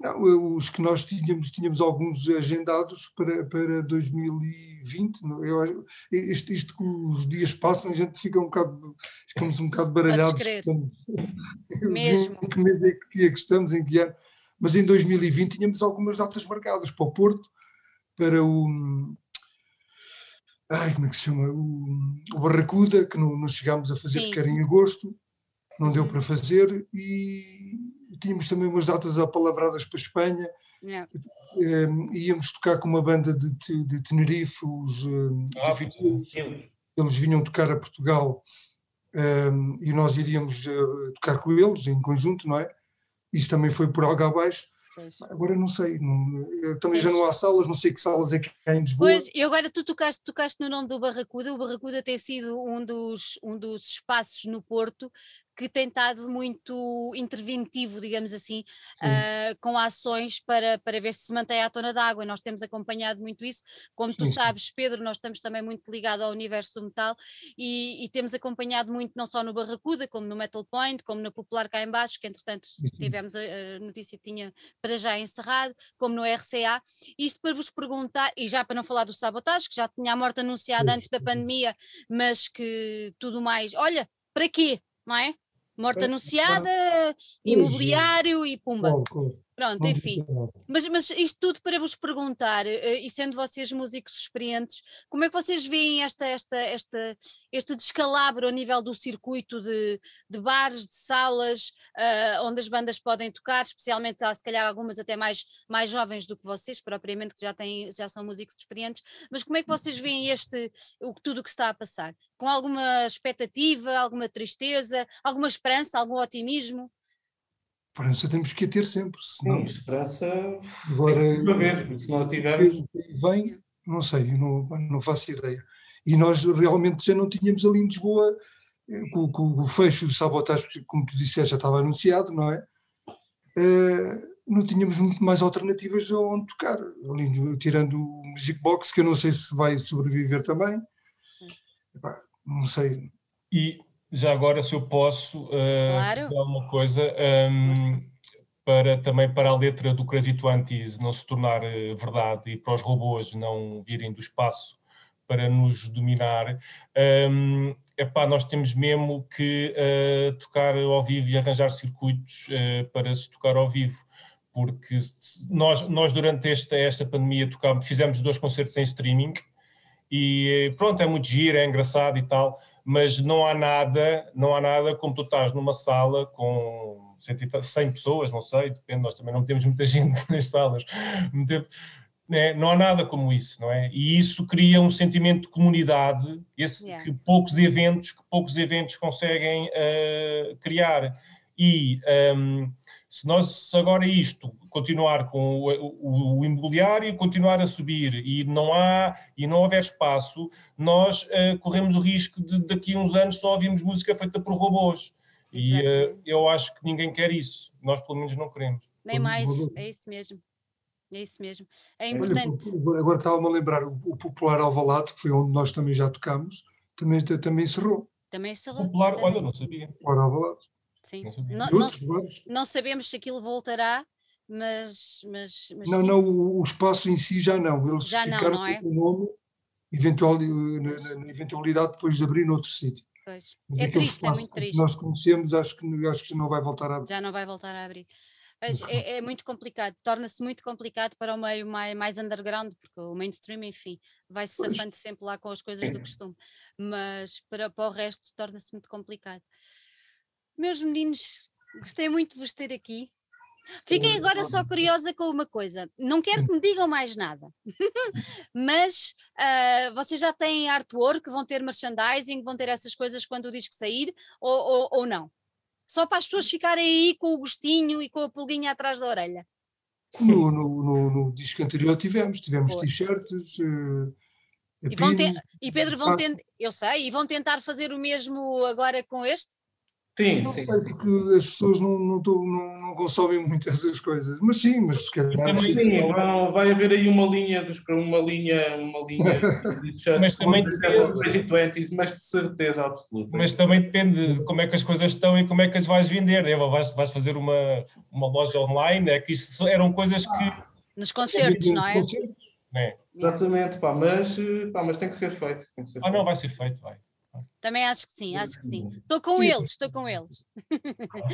Não, os que nós tínhamos, tínhamos alguns agendados para, para 2020. não- Eu, acho- isto, que os dias passam, a gente fica um bocado, ficamos um bocado baralhados. estamos- Mesmo. Em que mês é que, dia que estamos, em que ano. Mas em 2020 tínhamos algumas datas marcadas para o Porto, para o, ai, como é que se chama? O, o Barracuda, que não, não chegámos a fazer, Sim. porque era em agosto, não deu uhum. para fazer, e tínhamos também umas datas apalavradas para a Espanha. Um, íamos tocar com uma banda de, de Tenerife, os um, ah, de eles vinham tocar a Portugal um, e nós iríamos uh, tocar com eles em conjunto, não é? Isso também foi por algo abaixo. Pois. Agora não sei, não, também já não há salas, não sei que salas é que há em Lisboa. Pois, e agora tu tocaste, tocaste no nome do Barracuda, o Barracuda tem sido um dos, um dos espaços no Porto que tem estado muito interventivo, digamos assim, uh, com ações para, para ver se se mantém à tona d'água. Nós temos acompanhado muito isso. Como tu Sim. sabes, Pedro, nós estamos também muito ligados ao universo do metal e, e, temos acompanhado muito não só no Barracuda, como no Metal Point, como no Popular cá em baixo, que entretanto tivemos a, a notícia que tinha para já encerrado, como no RCA. Isto para vos perguntar, e já para não falar do sabotagem, que já tinha a morte anunciada antes da pandemia, mas que tudo mais, olha, para quê? Não é? Morte anunciada, imobiliário e pumba. Pronto, enfim. Mas, mas isto tudo para vos perguntar, eh, e sendo vocês músicos experientes, como é que vocês veem esta, esta, esta, este descalabro ao nível do circuito de, de bares, de salas, uh, onde as bandas podem tocar, especialmente, se calhar algumas até mais, mais jovens do que vocês, propriamente, que já, têm, já são músicos experientes, mas como é que vocês veem este, o, tudo o que está a passar? Com alguma expectativa, alguma tristeza, alguma esperança, algum otimismo? Esperança temos que a ter sempre. Senão... Sim, esperança Agora, ver, se não tivermos. Vem, não sei, não, não faço ideia. E nós realmente já não tínhamos ali em Lisboa, eh, com, com o fecho do sabotagem, como tu disseste, já estava anunciado, não é? Uh, não tínhamos muito mais alternativas onde tocar, ali, tirando o Music Box, que eu não sei se vai sobreviver também. Epá, não sei. E já agora, se eu posso, uh, claro. uma coisa, um, para também para a letra do Crazy Twenties não se tornar uh, verdade e para os robôs não virem do espaço para nos dominar, um, epá, nós temos mesmo que uh, tocar ao vivo e arranjar circuitos para se tocar ao vivo, porque nós, nós durante esta, esta pandemia tocamos, fizemos dois concertos em streaming e pronto, é muito giro, é engraçado e tal, mas não há nada, não há nada como tu estás numa sala com 100 pessoas, não sei, depende, nós também não temos muita gente nas salas, né, não há nada como isso, não é? E isso cria um sentimento de comunidade, esse yeah. que poucos eventos, que poucos eventos conseguem uh, criar. E um, se nós agora isto continuar com o, o, o, imobiliário continuar a subir e não há e não houver espaço, nós uh, corremos o risco de daqui a uns anos só ouvirmos música feita por robôs. E uh, eu acho que ninguém quer isso. Nós pelo menos não queremos. Nem mais, é isso mesmo. É isso mesmo. É importante. Olha, agora estava-me a lembrar, o, o Popular Alvalade, que foi onde nós também já tocamos, também, também encerrou. Também encerrou. Popular, olha, não sabia. Popular Alvalade. Sim. Não, não, não, sabemos se aquilo voltará, mas. mas, mas não, sim. não, o, espaço em si já não. Eles já ficaram não, não é? com o nome, eventual, na, na, eventualidade depois de abrir noutro sítio. Pois. É triste, é muito triste. nós conhecemos, acho que, acho que não vai voltar a abrir. Já não vai voltar a abrir. Mas é, é, muito complicado, torna-se muito complicado para o meio mais, mais underground, porque o mainstream, enfim, vai-se safando sempre lá com as coisas do costume, mas para, para o resto torna-se muito complicado. Meus meninos, gostei muito de vos ter aqui. Fiquei agora só curiosa com uma coisa. Não quero que me digam mais nada, mas uh, vocês já têm artwork, vão ter merchandising, vão ter essas coisas quando o disco sair ou, ou, ou não? Só para as pessoas ficarem aí com o gostinho e com a pulguinha atrás da orelha. No, no, no, no disco anterior tivemos, tivemos t-shirts. Uh, e, e Pedro vão tentar, eu sei, e vão tentar fazer o mesmo agora com este? Sim, não sim. sei, porque as pessoas não, não, não, não, consomem muito essas coisas, mas sim, mas se calhar. Sim, sim, vai haver aí uma linha, dos, uma linha, uma linha de mas também depende, mas de certeza absoluta. Mas também depende de como é que as coisas estão e como é que as vais vender. Né? Vais, vais fazer uma, uma loja online, é que isso eram coisas que. Nos concertos, não é? Concertos. É. Exatamente, pá, mas, pá, mas tem que ser feito. Tem que ser ah, feito. não, vai ser feito, vai. Também acho que sim, acho que sim. Estou com eles, estou com eles.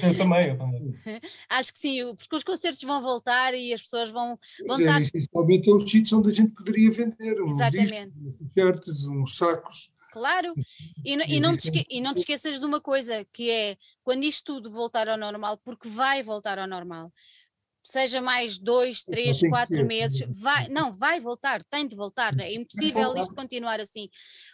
Eu também, eu também. Acho que sim, porque os concertos vão voltar e as pessoas vão, vão é, estar. Essencialmente é os sítios onde a gente poderia vender uns Exatamente. discos, uns sacos. Claro, e, n- e não te e não te esqueças de uma coisa, que é quando isto tudo voltar ao normal, porque vai voltar ao normal, seja mais dois, três, quatro meses, vai, não, vai voltar, tem de voltar, é impossível isto continuar assim.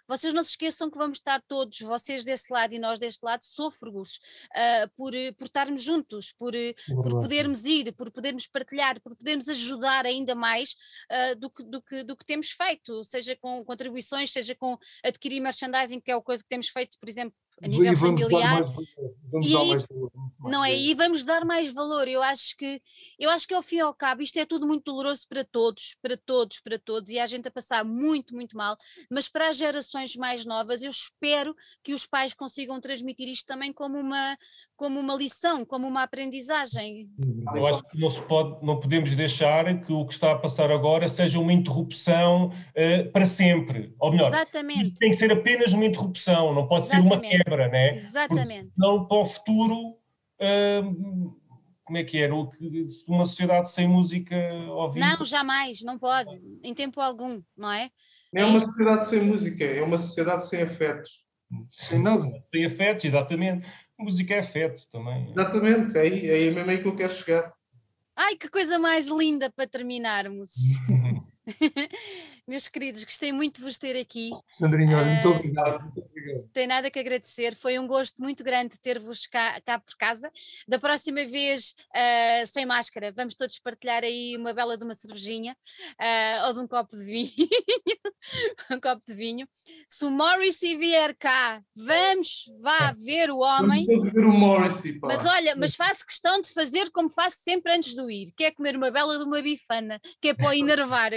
Vocês não se esqueçam que vamos estar todos, vocês desse lado e nós deste lado, sôfregos, ah, por, por estarmos juntos, por, eh, por Verdade. podermos ir, por podermos partilhar, por podermos ajudar ainda mais ah, do, que, do, que, do que temos feito, seja com contribuições, seja com adquirir merchandising, que é a coisa que temos feito, por exemplo, a E nível vamos familiar. Dar mais valor, vamos E dar aí- mais valor, mais Não é? E vamos dar mais valor. Eu acho que, eu acho que ao fim e ao cabo, isto é tudo muito doloroso para todos, para todos, para todos, e há gente a passar muito, muito mal, mas para as gerações mais novas, eu espero que os pais consigam transmitir isto também como uma, como uma lição, como uma aprendizagem. Eu acho que não se pode, não podemos deixar que o que está a passar agora seja uma interrupção eh, para sempre. Ou melhor, Exatamente, tem que ser apenas uma interrupção, não pode ser uma Exatamente. Quebra, né? exatamente. Não para o futuro. hum, como é que era? O que- Uma sociedade sem música ao vivo. Não, jamais, não pode, em tempo algum, não é? Não é uma sociedade sem música, é uma sociedade sem afetos. Sem nada. Sem afetos, exatamente. Música é afeto também. Exatamente, é aí, é aí mesmo aí que eu quero chegar. Ai, que coisa mais linda para terminarmos. Meus queridos, gostei muito de vos ter aqui. Sandrinho, olha, muito Eh, obrigado. Obrigado. Tem nada que agradecer, foi um gosto muito grande ter-vos cá, cá por casa. Da próxima vez, ah, sem máscara, vamos todos partilhar aí uma bela de uma cervejinha ah, ou de um copo de vinho. um copo de vinho. Se o Morrissey vier cá, vamos vá ver o homem. Vamos ver o Morrissey, pá. Mas olha, mas faço questão de fazer como faço sempre antes de ir, que é comer uma bela de uma bifana, que é para o enervar.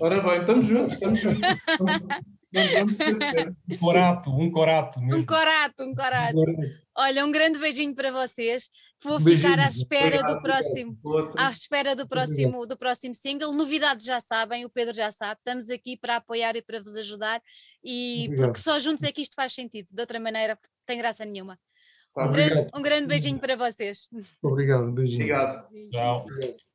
Ora bem, estamos juntos, estamos juntos. Um corato, um corato mesmo. Um corato, um corato. Olha, um grande beijinho para vocês. Vou Beijinho. ficar à espera Obrigado, do próximo. À espera do próximo, do próximo single. Novidades já sabem, o Pedro já sabe. Estamos aqui para apoiar e para vos ajudar. E Obrigado. porque só juntos é que isto faz sentido. De outra maneira, tem graça nenhuma. Tá, Um grande, um grande beijinho para vocês. Obrigado, um beijinho. Obrigado. Tchau. Obrigado.